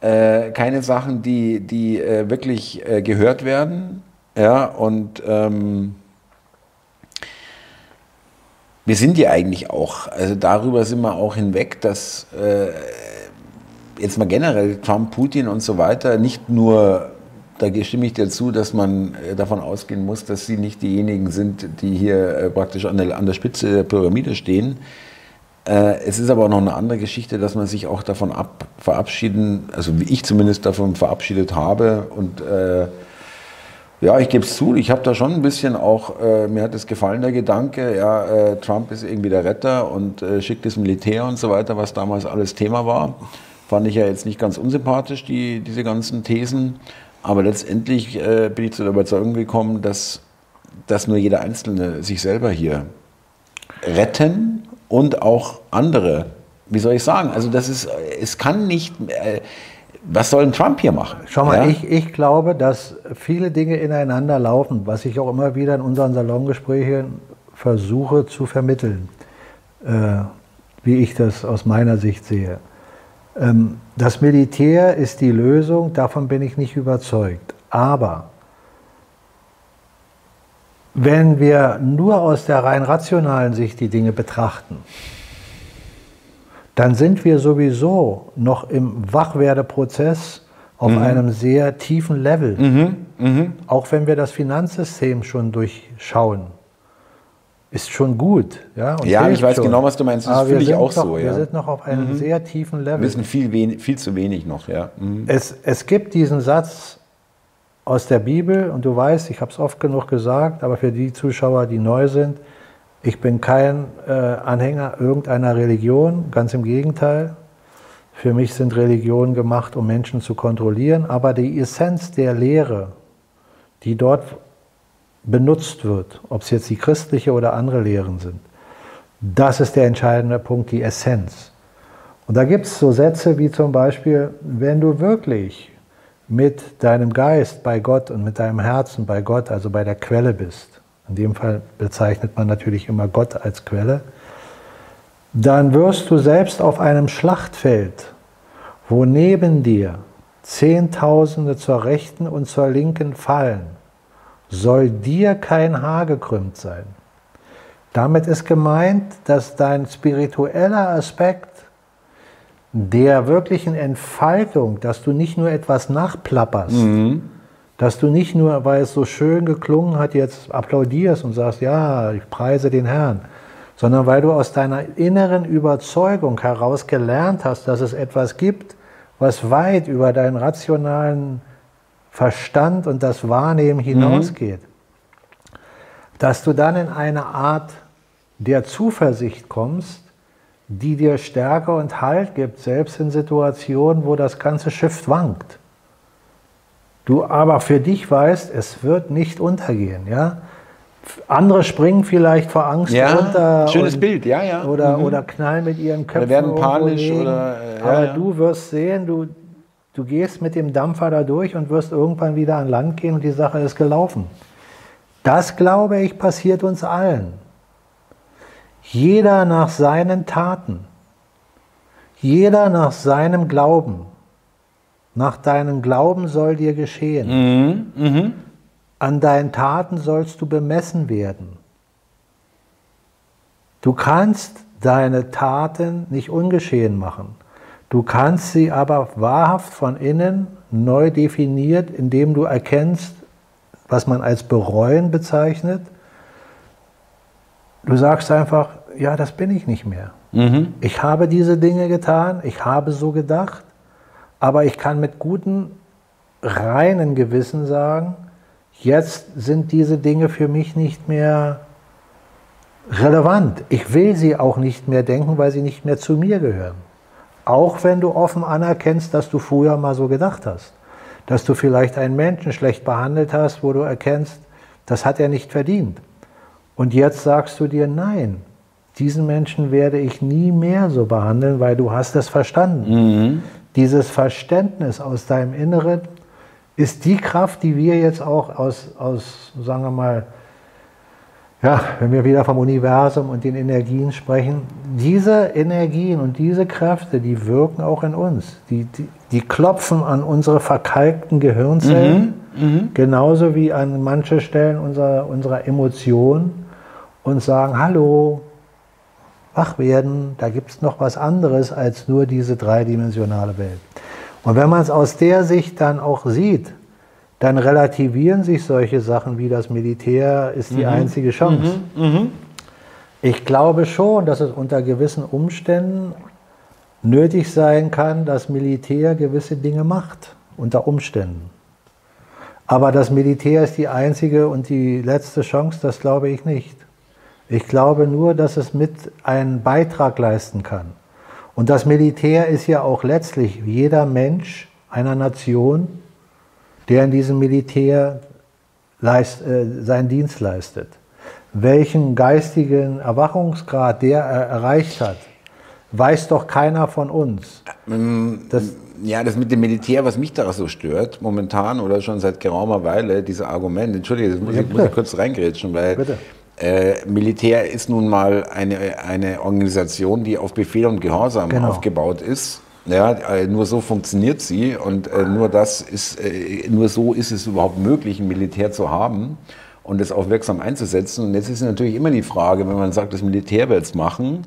äh, keine Sachen, die, die äh, wirklich äh, gehört werden. Ja, und ähm, wir sind ja eigentlich auch, also darüber sind wir auch hinweg, dass äh, jetzt mal generell Trump, Putin und so weiter nicht nur, da stimme ich dir zu, dass man äh, davon ausgehen muss, dass sie nicht diejenigen sind, die hier äh, praktisch an der, an der Spitze der Pyramide stehen. Äh, Es ist aber auch noch eine andere Geschichte, dass man sich auch davon ab, verabschieden, also wie ich zumindest davon verabschiedet habe und äh, ja, ich gebe es zu, ich habe da schon ein bisschen auch, äh, mir hat es gefallen, der Gedanke, ja, äh, Trump ist irgendwie der Retter und äh, schickt das Militär und so weiter, was damals alles Thema war. Fand ich ja jetzt nicht ganz unsympathisch, die, diese ganzen Thesen. Aber letztendlich äh, bin ich zu der Überzeugung gekommen, dass, dass nur jeder Einzelne sich selber hier retten und auch andere. Wie soll ich sagen? Also das ist, es kann nicht, äh, was soll ein Trump hier machen? Schau mal, Ja? ich, ich glaube, dass viele Dinge ineinander laufen, was ich auch immer wieder in unseren Salongesprächen versuche zu vermitteln, äh, wie ich das aus meiner Sicht sehe. Ähm, das Militär ist die Lösung, davon bin ich nicht überzeugt. Aber wenn wir nur aus der rein rationalen Sicht die Dinge betrachten, dann sind wir sowieso noch im Wachwerdeprozess auf Mhm. einem sehr tiefen Level. Auch wenn wir das Finanzsystem schon durchschauen, ist schon gut. Ja, Ja, ich weiß schon. genau, was du meinst. Das wir fühle ich sind auch noch, so, Wir ja. sind noch auf einem sehr tiefen Wir Level. wissen viel, viel zu wenig noch, ja. Mhm. Es, es gibt diesen Satz aus der Bibel, und du weißt, ich habe es oft genug gesagt, aber für die Zuschauer, die neu sind, ich bin kein äh, Anhänger irgendeiner Religion, ganz im Gegenteil. Für mich sind Religionen gemacht, um Menschen zu kontrollieren, aber die Essenz der Lehre, die dort benutzt wird, ob es jetzt die christliche oder andere Lehren sind, das ist der entscheidende Punkt, die Essenz. Und da gibt es so Sätze wie zum Beispiel, wenn du wirklich mit deinem Geist bei Gott und mit deinem Herzen bei Gott, also bei der Quelle bist, in dem Fall bezeichnet man natürlich immer Gott als Quelle, dann wirst du selbst auf einem Schlachtfeld, wo neben dir Zehntausende zur rechten und zur linken fallen, soll dir kein Haar gekrümmt sein. Damit ist gemeint, dass dein spiritueller Aspekt der wirklichen Entfaltung, dass du nicht nur etwas nachplapperst, dass du nicht nur, weil es so schön geklungen hat, jetzt applaudierst und sagst, ja, ich preise den Herrn, sondern weil du aus deiner inneren Überzeugung heraus gelernt hast, dass es etwas gibt, was weit über deinen rationalen Verstand und das Wahrnehmen hinausgeht, dass du dann in eine Art der Zuversicht kommst, die dir Stärke und Halt gibt, selbst in Situationen, wo das ganze Schiff wankt. Du aber für dich weißt, es wird nicht untergehen. Ja? Andere springen vielleicht vor Angst Ja, runter. schönes und- Bild, ja, ja. Oder, Mhm. oder knallen mit ihren Köpfen. werden irgendwo panisch oder, äh, aber ja. du wirst sehen, du, du gehst mit dem Dampfer da durch und wirst irgendwann wieder an Land gehen und die Sache ist gelaufen. Das, glaube ich, passiert uns allen. Jeder nach seinen Taten. Jeder nach seinem Glauben. Nach deinem Glauben soll dir geschehen. Mhm. Mhm. An deinen Taten sollst du bemessen werden. Du kannst deine Taten nicht ungeschehen machen. Du kannst sie aber wahrhaft von innen neu definiert, indem du erkennst, was man als bereuen bezeichnet. Du sagst einfach, ja, das bin ich nicht mehr. Mhm. Ich habe diese Dinge getan, ich habe so gedacht, aber ich kann mit gutem, reinen Gewissen sagen, jetzt sind diese Dinge für mich nicht mehr relevant. Ich will sie auch nicht mehr denken, weil sie nicht mehr zu mir gehören. Auch wenn du offen anerkennst, dass du früher mal so gedacht hast. Dass du vielleicht einen Menschen schlecht behandelt hast, wo du erkennst, das hat er nicht verdient. Und jetzt sagst du dir, nein, diesen Menschen werde ich nie mehr so behandeln, weil du hast es verstanden. Mhm. Dieses Verständnis aus deinem Inneren ist die Kraft, die wir jetzt auch aus, aus, sagen wir mal, ja, wenn wir wieder vom Universum und den Energien sprechen, diese Energien und diese Kräfte, die wirken auch in uns. Die, die, die klopfen an unsere verkalkten Gehirnzellen, Mhm. genauso wie an manche Stellen unserer, unserer Emotionen und sagen, hallo, wach werden, da gibt es noch was anderes als nur diese dreidimensionale Welt. Und wenn man es aus der Sicht dann auch sieht, dann relativieren sich solche Sachen wie das Militär ist die einzige Chance. Mhm. Ich glaube schon, dass es unter gewissen Umständen nötig sein kann, dass Militär gewisse Dinge macht, unter Umständen. Aber das Militär ist die einzige und die letzte Chance, das glaube ich nicht. Ich glaube nur, dass es mit einen Beitrag leisten kann. Und das Militär ist ja auch letztlich jeder Mensch einer Nation, der in diesem Militär leist, äh, seinen Dienst leistet. Welchen geistigen Erwachungsgrad der er erreicht hat, weiß doch keiner von uns. Das, Ja, das mit dem Militär, was mich daran so stört, momentan oder schon seit geraumer Weile, dieses Argument, entschuldige, das muss, Ja, ich, muss ich kurz reingrätschen, weil Bitte. Äh, Militär ist nun mal eine, eine Organisation, die auf Befehl und Gehorsam Genau. aufgebaut ist. Ja, äh, nur so funktioniert sie und äh, nur das ist, äh, nur so ist es überhaupt möglich, ein Militär zu haben und es auch wirksam einzusetzen. Und jetzt ist natürlich immer die Frage, wenn man sagt, das Militär wird es machen,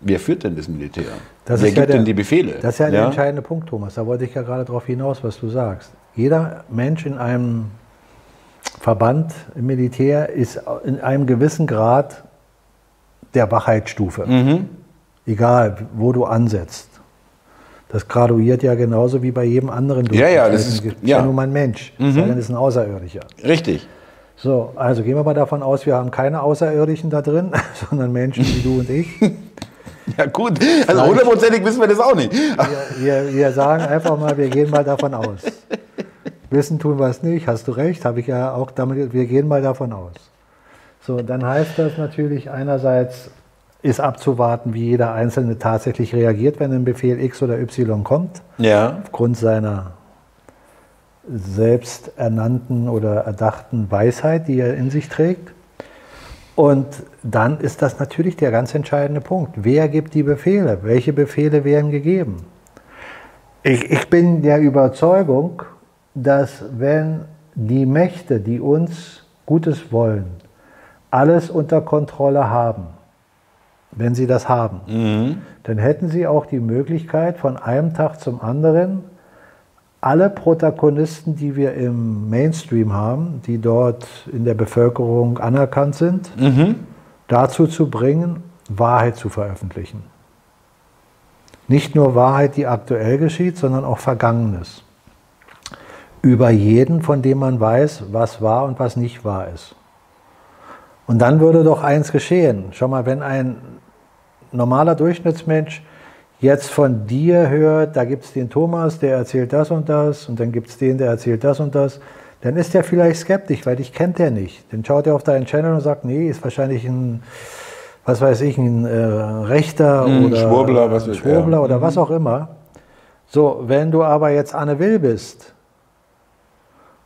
wer führt denn das Militär? Das wer ist ja gibt der- denn die Befehle? Das ist ja der entscheidende Punkt, Thomas. Da wollte ich ja gerade darauf hinaus, was du sagst. Jeder Mensch in einem Verband im Militär ist in einem gewissen Grad der Wachheitsstufe. Mhm. Egal, wo du ansetzt. Das graduiert ja genauso wie bei jedem anderen. Ja, ja, das ist- ja ja. nun mal ein Mensch. Mhm. Sei denn, ist ein Außerirdischer. Richtig. So, also gehen wir mal davon aus, wir haben keine Außerirdischen da drin, <laughs> sondern Menschen wie du und ich. <laughs> Ja gut, also hundertprozentig wissen wir das auch nicht. Wir, wir, wir sagen einfach mal, wir gehen mal davon aus. <laughs> Wissen tun wir es nicht, hast du recht, habe ich ja auch damit, wir gehen mal davon aus. So, dann heißt das natürlich einerseits ist abzuwarten, wie jeder Einzelne tatsächlich reagiert, wenn ein Befehl X oder Y kommt, Ja. aufgrund seiner selbsternannten oder erdachten Weisheit, die er in sich trägt. Und dann ist das natürlich der ganz entscheidende Punkt. Wer gibt die Befehle? Welche Befehle werden gegeben? Ich, ich bin der Überzeugung, dass wenn die Mächte, die uns Gutes wollen, alles unter Kontrolle haben, wenn sie das haben, dann hätten sie auch die Möglichkeit, von einem Tag zum anderen alle Protagonisten, die wir im Mainstream haben, die dort in der Bevölkerung anerkannt sind, dazu zu bringen, Wahrheit zu veröffentlichen. Nicht nur Wahrheit, die aktuell geschieht, sondern auch Vergangenes. Über jeden, von dem man weiß, was wahr und was nicht wahr ist. Und dann würde doch eins geschehen. Schau mal, wenn ein normaler Durchschnittsmensch jetzt von dir hört, da gibt es den Thomas, der erzählt das und das, und dann gibt es den, der erzählt das und das, dann ist der vielleicht skeptisch, weil dich kennt er nicht. Dann schaut er auf deinen Channel und sagt, nee, ist wahrscheinlich ein, was weiß ich, ein äh, Rechter Mm, oder Schwurbler, was Schwurbler oder was auch immer. So, wenn du aber jetzt Anne Will bist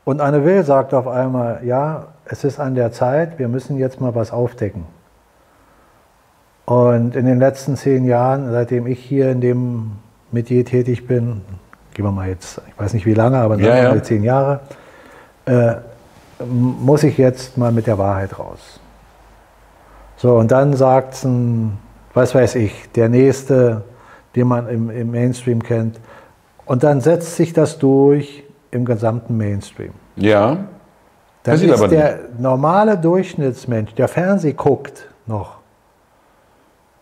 und Anne Will sagt auf einmal, ja, es ist an der Zeit, wir müssen jetzt mal was aufdecken. Und in den letzten zehn Jahren, seitdem ich hier in dem Metier tätig bin, gehen wir mal jetzt, ich weiß nicht wie lange, aber Ja, ja. zehn Jahre, äh, muss ich jetzt mal mit der Wahrheit raus. So, und dann sagt ein, was weiß ich, der Nächste, den man im, im Mainstream kennt, und dann setzt sich das durch im gesamten Mainstream. Ja. Dann Passiert ist aber der normale Durchschnittsmensch, der Fernseh guckt noch,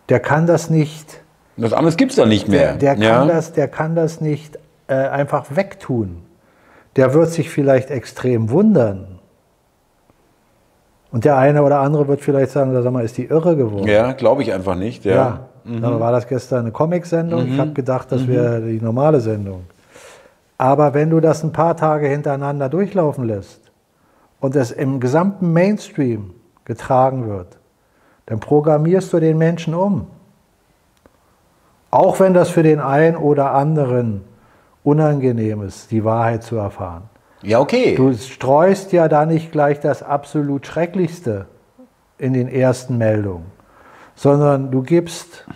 der kann das nicht, Das anderes gibt es da nicht mehr. der, der, ja. kann, das, der kann das nicht äh, einfach wegtun. Der wird sich vielleicht extrem wundern. Und der eine oder andere wird vielleicht sagen, sag mal, ist die irre geworden. Ja, glaube ich einfach nicht. Ja. Ja, dann war das gestern eine Comic-Sendung. Ich habe gedacht, das wäre die normale Sendung. Aber wenn du das ein paar Tage hintereinander durchlaufen lässt und es im gesamten Mainstream getragen wird, dann programmierst du den Menschen um. Auch wenn das für den einen oder anderen unangenehm ist, die Wahrheit zu erfahren. ja, okay. Du streust ja da nicht gleich das absolut Schrecklichste in den ersten Meldungen, sondern du gibst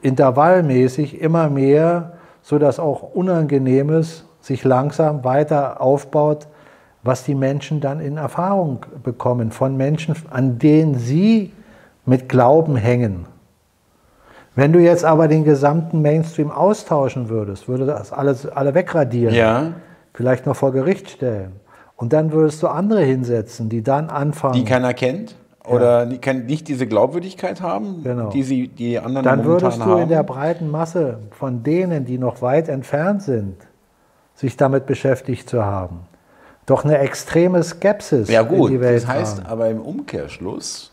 intervallmäßig immer mehr, sodass auch Unangenehmes sich langsam weiter aufbaut, was die Menschen dann in Erfahrung bekommen von Menschen, an denen sie mit Glauben hängen. Wenn du jetzt aber den gesamten Mainstream austauschen würdest, würde das alles alle wegradieren ja. vielleicht noch vor Gericht stellen. Und dann würdest du andere hinsetzen, die dann anfangen. Die keiner kennt oder nie- kann nicht diese Glaubwürdigkeit haben, Genau. die sie die anderen dann momentan würdest du haben. in der breiten Masse von denen, die noch weit entfernt sind, sich damit beschäftigt zu haben, doch eine extreme Skepsis ja in gut, die Welt das heißt tragen. aber im Umkehrschluss,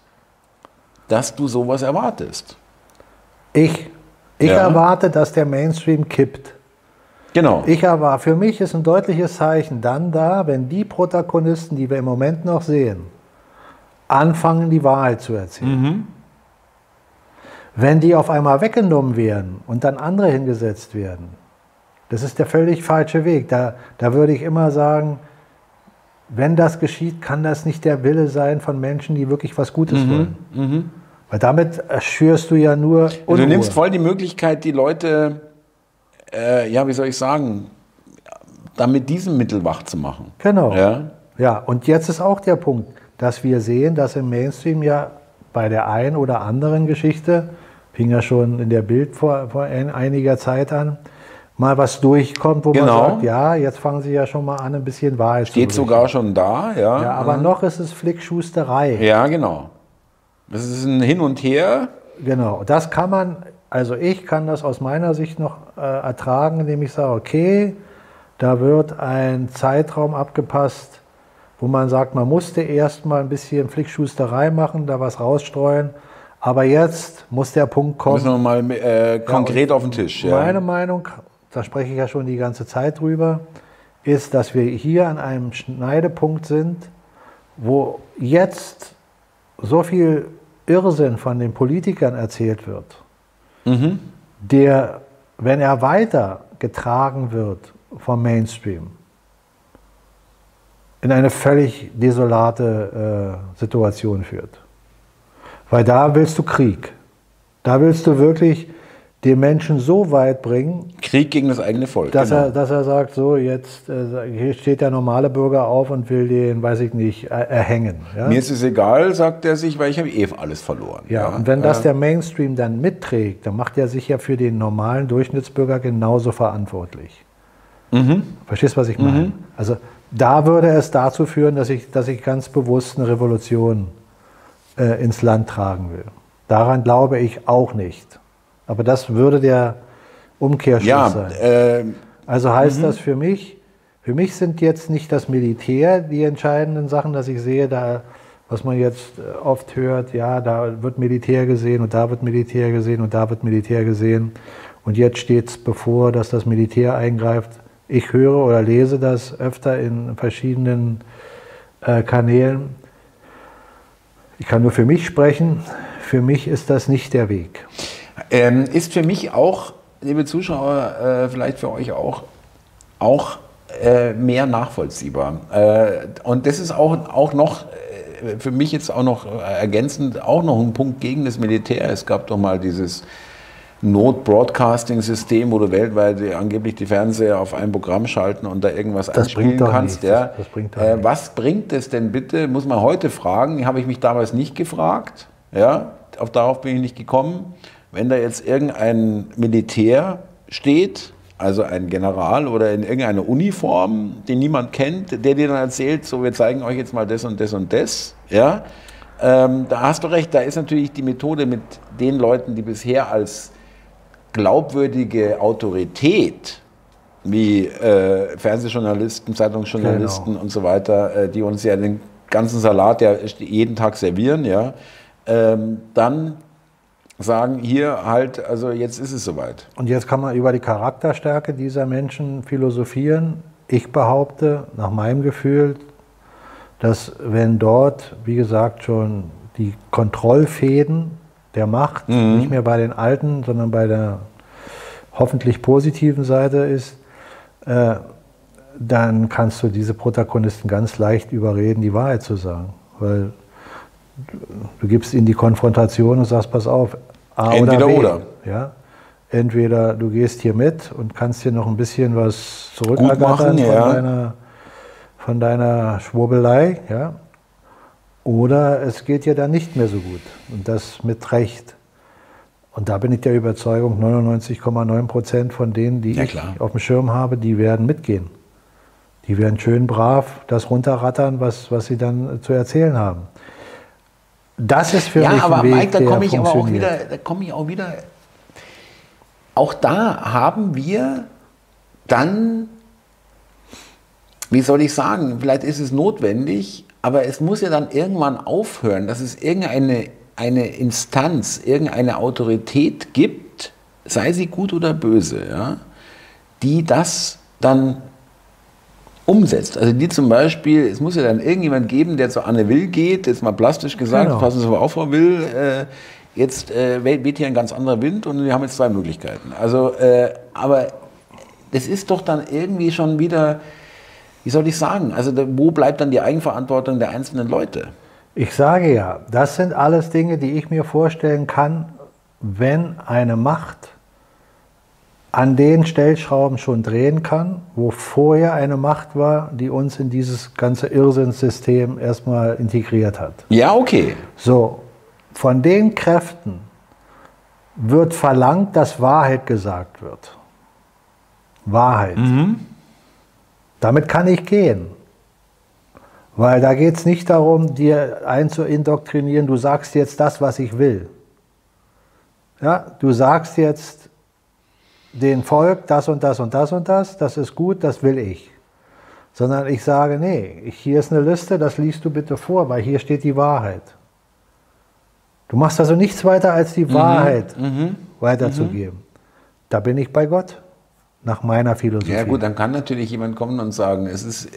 dass du sowas erwartest. Ich, ich Ja. erwarte, dass der Mainstream kippt. Genau. Ich erwarte, für mich ist ein deutliches Zeichen dann da, wenn die Protagonisten, die wir im Moment noch sehen, anfangen, die Wahrheit zu erzählen. Mhm. Wenn die auf einmal weggenommen werden und dann andere hingesetzt werden, das ist der völlig falsche Weg. Da, da würde ich immer sagen, wenn das geschieht, kann das nicht der Wille sein von Menschen, die wirklich was Gutes Mhm. wollen. Weil damit schürst du ja nur Und Unruhe. du nimmst voll die Möglichkeit, die Leute, äh, ja, wie soll ich sagen, dann mit diesem Mittel wach zu machen. Genau. Ja. Ja, und jetzt ist auch der Punkt, dass wir sehen, dass im Mainstream ja bei der einen oder anderen Geschichte, fing ja schon in der Bild vor, vor ein- einiger Zeit an, mal was durchkommt, wo Genau. man sagt, ja, jetzt fangen sie ja schon mal an, ein bisschen Wahrheit Steht zu sogar schon da, ja. Ja, aber noch ist es Flickschusterei. Ja, genau. Das ist ein Hin und Her. Genau, das kann man, also ich kann das aus meiner Sicht noch äh, ertragen, indem ich sage, okay, da wird ein Zeitraum abgepasst, wo man sagt, man musste erst mal ein bisschen Flickschusterei machen, da was rausstreuen, aber jetzt muss der Punkt kommen. Müssen wir mal äh, konkret auf den Tisch. Ja. Meine Meinung, da spreche ich ja schon die ganze Zeit drüber, ist, dass wir hier an einem Schneidepunkt sind, wo jetzt so viel Irrsinn von den Politikern erzählt wird, Mhm. der, wenn er weiter getragen wird vom Mainstream, in eine völlig desolate äh, Situation führt. Weil da willst du Krieg. Da willst du wirklich den Menschen so weit bringen, Krieg gegen das eigene Volk. dass, genau. er, dass er sagt, so jetzt äh, hier steht der normale Bürger auf und will den, weiß ich nicht, er, erhängen. Ja? Mir ist es egal, sagt er sich, weil ich habe eh alles verloren. ja, und wenn das der Mainstream dann mitträgt, dann macht er sich ja für den normalen Durchschnittsbürger genauso verantwortlich. Mhm. Verstehst du, was ich meine? Also da würde es dazu führen, dass ich, dass ich ganz bewusst eine Revolution äh, ins Land tragen will. Daran glaube ich auch nicht. Aber das würde der Umkehrschluss Ja, sein. äh, Also heißt das für mich, für mich sind jetzt nicht das Militär die entscheidenden Sachen, dass ich sehe, da, was man jetzt äh, oft hört, ja, da wird Militär gesehen und da wird Militär gesehen und da wird Militär gesehen. Und jetzt steht es bevor, dass das Militär eingreift. Ich höre oder lese das öfter in verschiedenen äh, Kanälen. Ich kann nur für mich sprechen. Für mich ist das nicht der Weg. Ähm, ist für mich auch, liebe Zuschauer, äh, vielleicht für euch auch, auch äh, mehr nachvollziehbar. Äh, und das ist auch, auch noch, äh, für mich jetzt auch noch ergänzend, auch noch ein Punkt gegen das Militär. Es gab doch mal dieses Not-Broadcasting-System, wo du weltweit angeblich die Fernseher auf ein Programm schalten und da irgendwas Das einspielen kannst. Ja. Das- das bringt äh, was bringt es denn bitte, muss man heute fragen, habe ich mich damals nicht gefragt, ja, auf, darauf bin ich nicht gekommen, wenn da jetzt irgendein Militär steht, also ein General oder in irgendeiner Uniform, den niemand kennt, der dir dann erzählt, so wir zeigen euch jetzt mal das und das und das, ja, ähm, da hast du recht, da ist natürlich die Methode mit den Leuten, die bisher als glaubwürdige Autorität wie äh, Fernsehjournalisten, Zeitungsjournalisten Genau. und so weiter, äh, die uns ja den ganzen Salat ja jeden Tag servieren, ja, ähm, dann sagen hier halt, also jetzt ist es soweit. Und jetzt kann man über die Charakterstärke dieser Menschen philosophieren. Ich behaupte, nach meinem Gefühl, dass wenn dort, wie gesagt, schon die Kontrollfäden der Macht nicht mehr bei den Alten, sondern bei der hoffentlich positiven Seite ist, äh, dann kannst du diese Protagonisten ganz leicht überreden, die Wahrheit zu sagen. Weil du, gibst ihnen die Konfrontation und sagst, pass auf, A Entweder oder B. oder. Ja? Entweder du gehst hier mit und kannst hier noch ein bisschen was machen, zurückergattern von, ja. deiner, von deiner Schwurbelei, ja? oder es geht dir dann nicht mehr so gut. Und das mit Recht. Und da bin ich der Überzeugung, 99,9 Prozent von denen, die Ja, ich auf dem Schirm habe, die werden mitgehen. Die werden schön brav das runterrattern, was, was sie dann zu erzählen haben. Das ist für mich ja, aber ein Weg, Mike, da komme ich aber auch wieder, da komme ich auch wieder. Auch da haben wir dann, wie soll ich sagen, vielleicht ist es notwendig, aber es muss ja dann irgendwann aufhören, dass es irgendeine eine Instanz, irgendeine Autorität gibt, sei sie gut oder böse, ja, die das dann umsetzt. Also die zum Beispiel, es muss ja dann irgendjemand geben, der zu Anne Will geht, jetzt mal plastisch gesagt, Genau. passen Sie mal auf, Frau Will, äh, jetzt äh, weht hier ein ganz anderer Wind und wir haben jetzt zwei Möglichkeiten. Also, äh, aber das ist doch dann irgendwie schon wieder, wie soll ich sagen, also da, wo bleibt dann die Eigenverantwortung der einzelnen Leute? Ich sage ja, das sind alles Dinge, die ich mir vorstellen kann, wenn eine Macht an den Stellschrauben schon drehen kann, wo vorher eine Macht war, die uns in dieses ganze Irrsinnssystem erstmal integriert hat. Ja, okay. So, von den Kräften wird verlangt, dass Wahrheit gesagt wird. Wahrheit. Damit kann ich gehen. Weil da geht es nicht darum, dir einzuindoktrinieren, du sagst jetzt das, was ich will. Ja, du sagst jetzt dem Volk das und das und das und das, das ist gut, das will ich. Sondern ich sage, nee, hier ist eine Liste, das liest du bitte vor, weil hier steht die Wahrheit. Du machst also nichts weiter, als die Wahrheit weiterzugeben. Da bin ich bei Gott, nach meiner Philosophie. Ja gut, dann kann natürlich jemand kommen und sagen, es ist äh,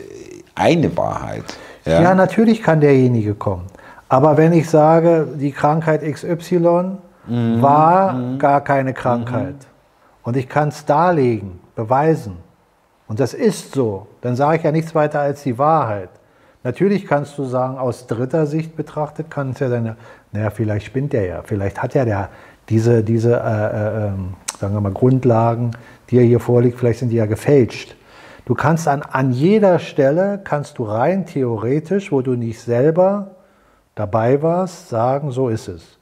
eine Wahrheit. Ja. natürlich kann derjenige kommen. Aber wenn ich sage, die Krankheit XY war gar keine Krankheit und ich kann es darlegen, beweisen und das ist so, dann sage ich ja nichts weiter als die Wahrheit. Natürlich kannst du sagen, aus dritter Sicht betrachtet kann es ja sein, naja, vielleicht spinnt der ja, vielleicht hat ja der diese, diese äh, äh, ähm, sagen wir mal, Grundlagen, die er hier vorliegt, vielleicht sind die ja gefälscht. Du kannst an, an jeder Stelle, kannst du rein theoretisch, wo du nicht selber dabei warst, sagen, so ist es.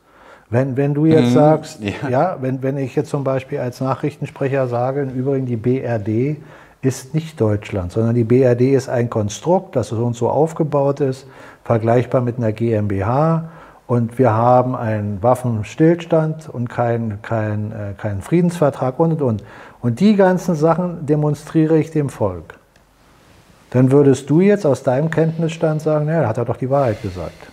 Wenn, wenn du jetzt sagst, ja. ja, wenn, wenn ich jetzt zum Beispiel als Nachrichtensprecher sage, im Übrigen die BRD ist nicht Deutschland, sondern die BRD ist ein Konstrukt, das so und so aufgebaut ist, vergleichbar mit einer GmbH. Und wir haben einen Waffenstillstand und keinen kein, äh, keinen Friedensvertrag und und und. Und die ganzen Sachen demonstriere ich dem Volk. Dann würdest du jetzt aus deinem Kenntnisstand sagen, naja, da hat er doch die Wahrheit gesagt.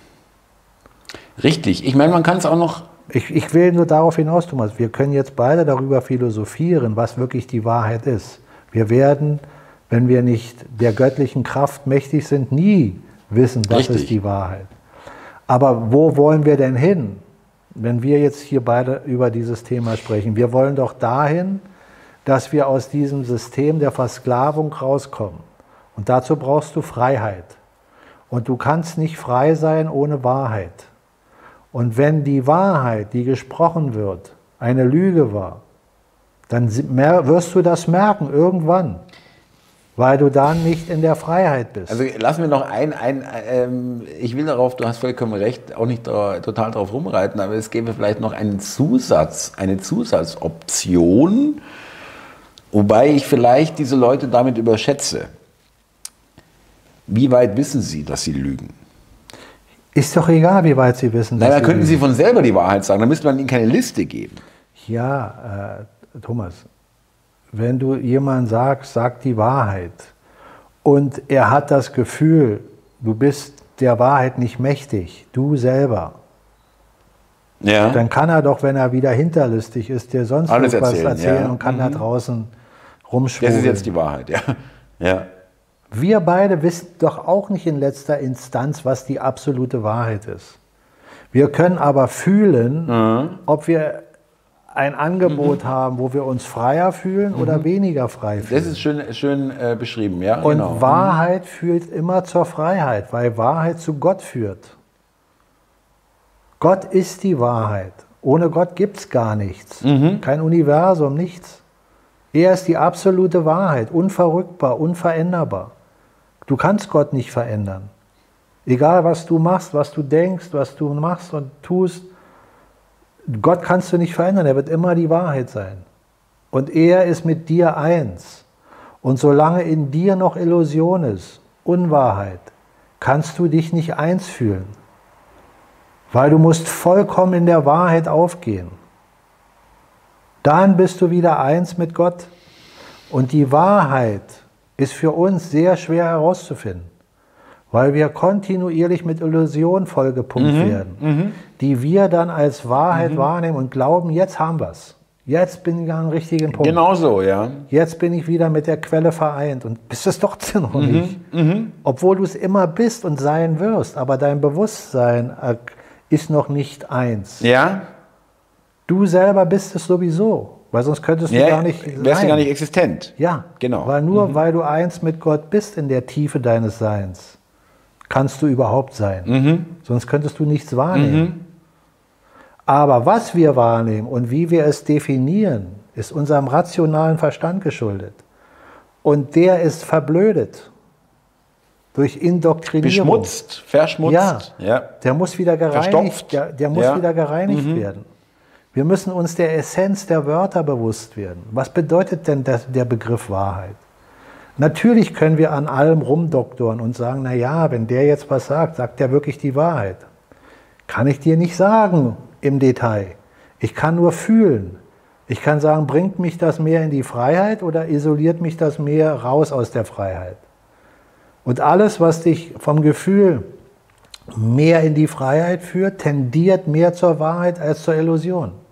Richtig. Ich meine, man kann es auch noch. Ich, ich will nur darauf hinaus, Thomas, wir können jetzt beide darüber philosophieren, was wirklich die Wahrheit ist. Wir werden, wenn wir nicht der göttlichen Kraft mächtig sind, nie wissen, was Richtig. ist die Wahrheit. Aber wo wollen wir denn hin, wenn wir jetzt hier beide über dieses Thema sprechen? Wir wollen doch dahin, dass wir aus diesem System der Versklavung rauskommen. Und dazu brauchst du Freiheit. Und du kannst nicht frei sein ohne Wahrheit. Und wenn die Wahrheit, die gesprochen wird, eine Lüge war, dann wirst du das merken irgendwann, weil du dann nicht in der Freiheit bist. Also lass mir noch ein, ein ähm, ich will darauf, du hast vollkommen recht, auch nicht da, total drauf rumreiten, aber es gäbe vielleicht noch einen Zusatz, eine Zusatzoption, wobei ich vielleicht diese Leute damit überschätze. Wie weit wissen sie, dass sie lügen? Ist doch egal, wie weit sie wissen. Naja, könnten sie von selber die Wahrheit sagen, dann müsste man ihnen keine Liste geben. Ja, äh, Thomas, wenn du jemand sagst, sag die Wahrheit und er hat das Gefühl, du bist der Wahrheit nicht mächtig, du selber, ja. dann kann er doch, wenn er wieder hinterlistig ist, dir sonst Alles was erzählen, erzählen ja. und kann mhm. da draußen rumschwimmen. Das ist jetzt die Wahrheit, ja. ja. Wir beide wissen doch auch nicht in letzter Instanz, was die absolute Wahrheit ist. Wir können aber fühlen, mhm. ob wir ein Angebot mhm. haben, wo wir uns freier fühlen mhm. oder weniger frei fühlen. Das ist schön, schön äh, beschrieben, ja. Und genau. Wahrheit führt immer zur Freiheit, weil Wahrheit zu Gott führt. Gott ist die Wahrheit. Ohne Gott gibt es gar nichts. Mhm. Kein Universum, nichts. Er ist die absolute Wahrheit, unverrückbar, unveränderbar. Du kannst Gott nicht verändern. Egal, was du machst, was du denkst, was du machst und tust, Gott kannst du nicht verändern. Er wird immer die Wahrheit sein. Und er ist mit dir eins. Und solange in dir noch Illusion ist, Unwahrheit, kannst du dich nicht eins fühlen. Weil du musst vollkommen in der Wahrheit aufgehen. Dann bist du wieder eins mit Gott. Und die Wahrheit ist für uns sehr schwer herauszufinden, weil wir kontinuierlich mit Illusionen vollgepumpt mhm, werden, mhm. die wir dann als Wahrheit mhm. wahrnehmen und glauben, jetzt haben wir es. Jetzt bin ich an einem richtigen Punkt. Genau so, ja. Jetzt bin ich wieder mit der Quelle vereint und bist es doch <laughs> noch mhm, nicht. Mhm. Obwohl du es immer bist und sein wirst, aber dein Bewusstsein äh, ist noch nicht eins. Ja. Du selber bist es sowieso. Weil sonst könntest du ja, gar nicht wärst du gar nicht existent. Ja, genau. Weil nur mhm. weil du eins mit Gott bist in der Tiefe deines Seins, kannst du überhaupt sein. Mhm. Sonst könntest du nichts wahrnehmen. Mhm. Aber was wir wahrnehmen und wie wir es definieren, ist unserem rationalen Verstand geschuldet. Und der ist verblödet durch Indoktrinierung. Beschmutzt, verschmutzt. Ja, ja. der muss wieder gereinigt, der, der muss ja. wieder gereinigt mhm. werden. Wir müssen uns der Essenz der Wörter bewusst werden. Was bedeutet denn der, der Begriff Wahrheit? Natürlich können wir an allem rumdoktoren und sagen, na ja, wenn der jetzt was sagt, sagt der wirklich die Wahrheit. Kann ich dir nicht sagen im Detail. Ich kann nur fühlen. Ich kann sagen, bringt mich das mehr in die Freiheit oder isoliert mich das mehr raus aus der Freiheit? Und alles, was dich vom Gefühl mehr in die Freiheit führt, tendiert mehr zur Wahrheit als zur Illusion.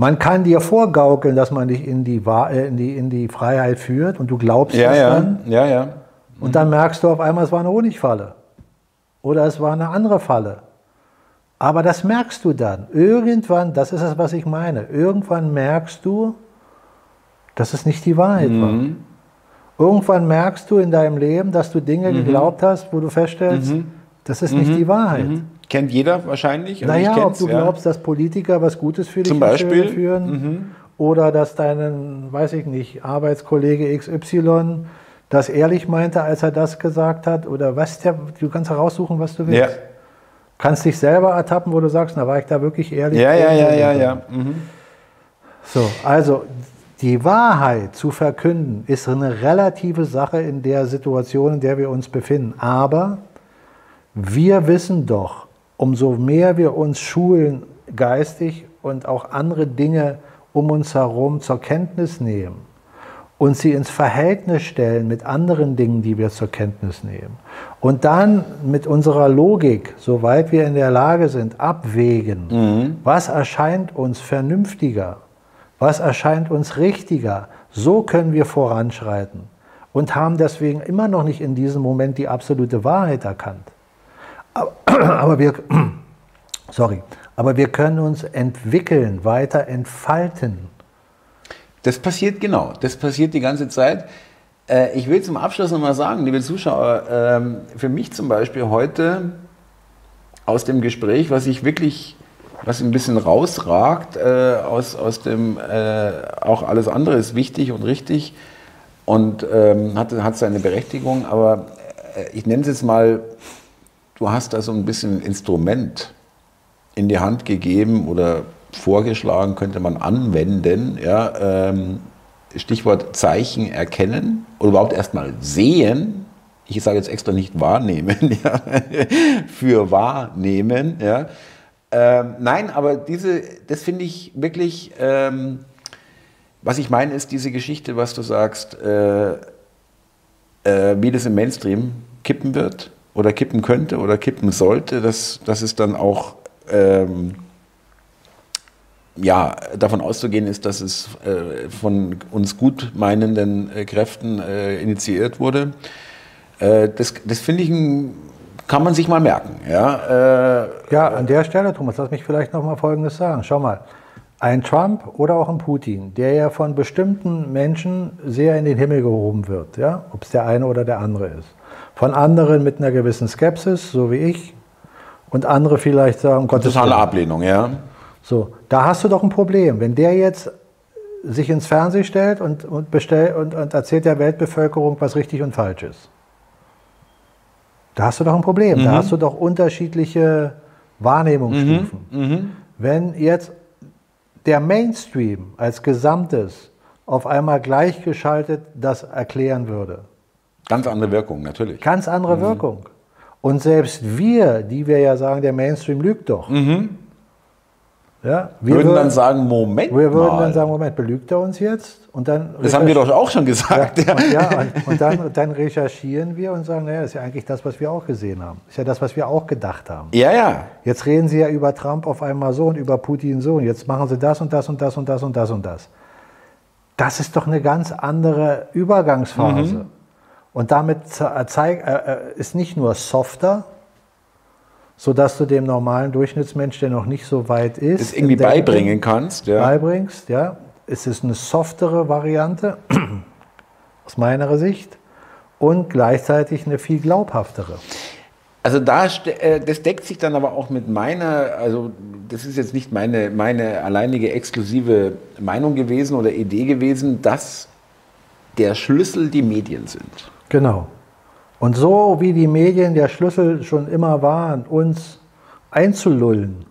Man kann dir vorgaukeln, dass man dich in die, äh, in die, in die Freiheit führt und du glaubst ja, das ja. dann. Ja, ja. Mhm. Und dann merkst du auf einmal, es war eine Honigfalle. Oder es war eine andere Falle. Aber das merkst du dann. Irgendwann, das ist es, was ich meine, irgendwann merkst du, dass es nicht die Wahrheit mhm. war. Irgendwann merkst du in deinem Leben, dass du Dinge mhm. geglaubt hast, wo du feststellst, mhm. das ist nicht mhm. die Wahrheit. Kennt jeder wahrscheinlich. Naja, ob du ja. glaubst, dass Politiker was Gutes für dich Zum Beispiel? führen mhm. oder dass dein, weiß ich nicht, Arbeitskollege XY das ehrlich meinte, als er das gesagt hat oder was der, du kannst heraussuchen, was du willst. Ja. Kannst dich selber ertappen, wo du sagst, na war ich da wirklich ehrlich? Ja, ja, ja, ja, ja. Mhm. So, also die Wahrheit zu verkünden ist eine relative Sache in der Situation, in der wir uns befinden. Aber wir wissen doch, umso mehr wir uns schulen geistig und auch andere Dinge um uns herum zur Kenntnis nehmen und sie ins Verhältnis stellen mit anderen Dingen, die wir zur Kenntnis nehmen. Und dann mit unserer Logik, soweit wir in der Lage sind, abwägen, mhm. was erscheint uns vernünftiger, was erscheint uns richtiger, so können wir voranschreiten und haben deswegen immer noch nicht in diesem Moment die absolute Wahrheit erkannt. <clears throat> Aber wir, <clears throat> sorry, aber wir können uns entwickeln, weiter entfalten. Das passiert genau, das passiert die ganze Zeit. Äh, ich will zum Abschluss nochmal sagen, liebe Zuschauer, ähm, für mich zum Beispiel heute aus dem Gespräch, was ich wirklich was ein bisschen rausragt äh, aus, aus dem, äh, auch alles andere ist wichtig und richtig und ähm, hat, hat seine Berechtigung, aber ich nenne es jetzt mal, du hast da so ein bisschen ein Instrument in die Hand gegeben oder vorgeschlagen, könnte man anwenden, ja, ähm, Stichwort Zeichen erkennen oder überhaupt erstmal sehen, ich sage jetzt extra nicht wahrnehmen, <laughs> ja, für wahrnehmen, ja. Ähm, nein, aber diese, das finde ich wirklich, ähm, was ich meine, ist diese Geschichte, was du sagst, äh, äh, wie das im Mainstream kippen wird oder kippen könnte oder kippen sollte, dass, dass es dann auch ähm, ja, davon auszugehen ist, dass es äh, von uns gut meinenden äh, Kräften äh, initiiert wurde. Äh, das das finde ich ein, kann man sich mal merken. Ja, äh, ja an der Stelle, Thomas, lass mich vielleicht noch mal Folgendes sagen. Schau mal, ein Trump oder auch ein Putin, der ja von bestimmten Menschen sehr in den Himmel gehoben wird, ja, ob es der eine oder der andere ist. Von anderen mit einer gewissen Skepsis, so wie ich, und andere vielleicht sagen, Gottes Totale Ablehnung, ja. So, da hast du doch ein Problem. Wenn der jetzt sich ins Fernsehen stellt und, und, bestell, und, und erzählt der Weltbevölkerung, was richtig und falsch ist. Da hast du doch ein Problem. Mhm. Da hast du doch unterschiedliche Wahrnehmungsstufen. Mhm. Mhm. Wenn jetzt der Mainstream als Gesamtes auf einmal gleichgeschaltet das erklären würde. Ganz andere Wirkung, natürlich. Ganz andere mhm. Wirkung. Und selbst wir, die wir ja sagen, der Mainstream lügt doch. Mhm. Ja, wir würden, würden dann sagen, Moment Wir würden mal. dann sagen, Moment, belügt er uns jetzt? Und dann das haben wir doch auch schon gesagt. Ja, Und, ja, und, und, dann, und dann recherchieren wir und sagen, naja, das ist ja eigentlich das, was wir auch gesehen haben. Das ist ja das, was wir auch gedacht haben. Ja, ja. Jetzt reden Sie ja über Trump auf einmal so und über Putin so und jetzt machen Sie das und das und das und das und das und das. Das ist doch eine ganz andere Übergangsphase. Mhm. Und damit zeig, äh, äh, ist nicht nur softer, sodass du dem normalen Durchschnittsmensch, der noch nicht so weit ist, es irgendwie beibringen kannst. Ja. Beibringst, ja. Es ist eine softere Variante <clears throat> aus meiner Sicht und gleichzeitig eine viel glaubhaftere. Also da, äh, das deckt sich dann aber auch mit meiner, also das ist jetzt nicht meine, meine alleinige exklusive Meinung gewesen oder Idee gewesen, dass der Schlüssel die Medien sind. Genau. Und so wie die Medien der Schlüssel schon immer waren, uns einzulullen,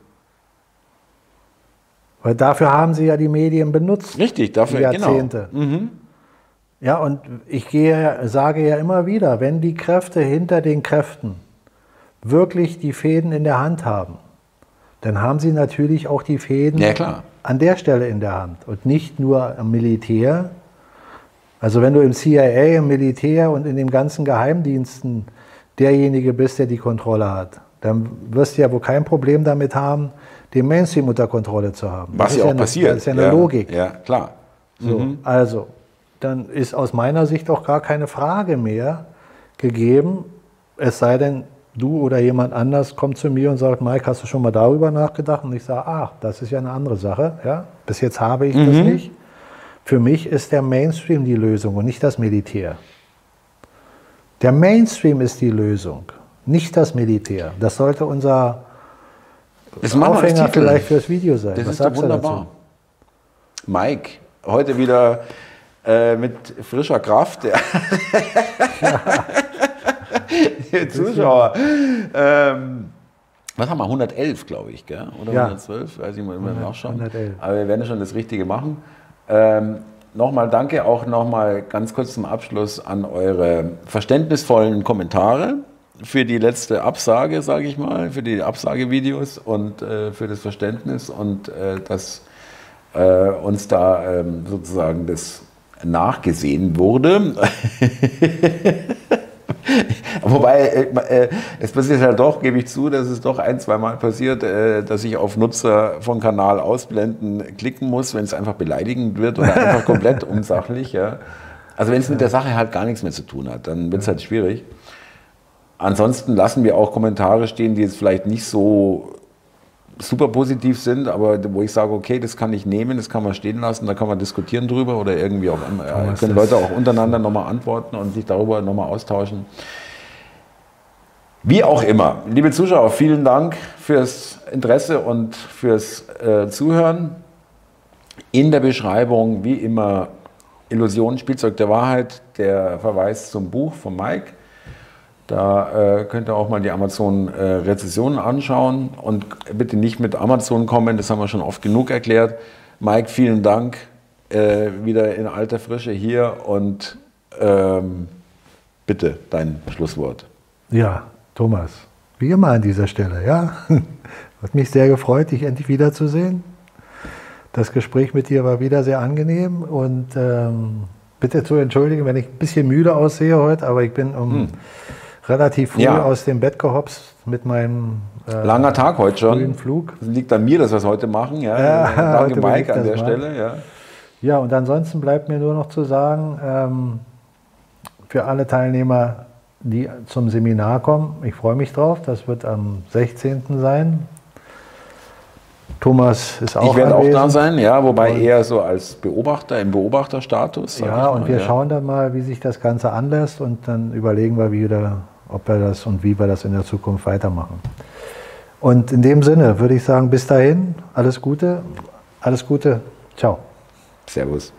weil dafür haben sie ja die Medien benutzt. Richtig, dafür Jahrzehnte. Genau. Mhm. Ja, und ich gehe, sage ja immer wieder, wenn die Kräfte hinter den Kräften wirklich die Fäden in der Hand haben, dann haben sie natürlich auch die Fäden ja, an der Stelle in der Hand und nicht nur am Militär, also wenn du im CIA, im Militär und in den ganzen Geheimdiensten derjenige bist, der die Kontrolle hat, dann wirst du ja wohl kein Problem damit haben, den Mainstream unter Kontrolle zu haben. Was ja auch eine, passiert. Das ist ja eine ja, Logik. Ja, klar. So, mhm. Also, dann ist aus meiner Sicht auch gar keine Frage mehr gegeben, es sei denn, du oder jemand anders kommt zu mir und sagt, Mike, hast du schon mal darüber nachgedacht? Und ich sage, ach, das ist ja eine andere Sache. Ja? Bis jetzt habe ich mhm. das nicht. Für mich ist der Mainstream die Lösung und nicht das Militär. Der Mainstream ist die Lösung, nicht das Militär. Das sollte unser das Aufhänger vielleicht fürs Video sein. Das Was ist doch wunderbar. Mike, heute wieder äh, mit frischer Kraft. Ja. <laughs> Zuschauer. Ähm, was haben wir? 111, glaube ich, gell? oder ja. 112? Weiß ich mal immer nachschauen. 111. Aber wir werden schon das Richtige machen. Ähm, nochmal danke auch nochmal ganz kurz zum Abschluss an eure verständnisvollen Kommentare für die letzte Absage, sage ich mal, für die Absagevideos und äh, für das Verständnis und äh, dass äh, uns da ähm, sozusagen das nachgesehen wurde. <laughs> <laughs> Wobei, äh, äh, es passiert halt doch, gebe ich zu, dass es doch ein, zwei Mal passiert, äh, dass ich auf Nutzer von Kanal ausblenden klicken muss, wenn es einfach beleidigend wird oder einfach komplett <laughs> unsachlich. Ja. Also wenn es mit der Sache halt gar nichts mehr zu tun hat, dann wird es halt schwierig. Ansonsten lassen wir auch Kommentare stehen, die jetzt vielleicht nicht so super positiv sind, aber wo ich sage, okay, das kann ich nehmen, das kann man stehen lassen, da kann man diskutieren drüber oder irgendwie auch, äh, können Leute auch untereinander nochmal antworten und sich darüber nochmal austauschen. Wie auch immer. Liebe Zuschauer, vielen Dank fürs Interesse und fürs äh, Zuhören. In der Beschreibung, wie immer, Illusion, Spielzeug der Wahrheit, der Verweis zum Buch von Mike. Da äh, könnt ihr auch mal die Amazon-Rezessionen äh, anschauen und bitte nicht mit Amazon kommen, das haben wir schon oft genug erklärt. Mike, vielen Dank. Äh, wieder in alter Frische hier und ähm, bitte dein Schlusswort. Ja, Thomas, wie immer an dieser Stelle, ja. <laughs> Hat mich sehr gefreut, dich endlich wiederzusehen. Das Gespräch mit dir war wieder sehr angenehm und ähm, bitte zu entschuldigen, wenn ich ein bisschen müde aussehe heute, aber ich bin um hm. Relativ früh ja. aus dem Bett gehopst mit meinem äh, langer Tag heute schon. Flug. Das liegt an mir, dass wir es heute machen. Ja. ja <laughs> Danke Mike an der mal. Stelle. Ja. ja, und ansonsten bleibt mir nur noch zu sagen, ähm, für alle Teilnehmer die zum Seminar kommen. Ich freue mich drauf. Das wird am 16. sein. Thomas ist auch Ich werde auch da sein, ja, wobei und eher so als Beobachter, im Beobachterstatus. Ja, und wir ja. schauen dann mal, wie sich das Ganze anlässt und dann überlegen wir wieder, ob wir das und wie wir das in der Zukunft weitermachen. Und in dem Sinne würde ich sagen, bis dahin, alles Gute, alles Gute, ciao. Servus.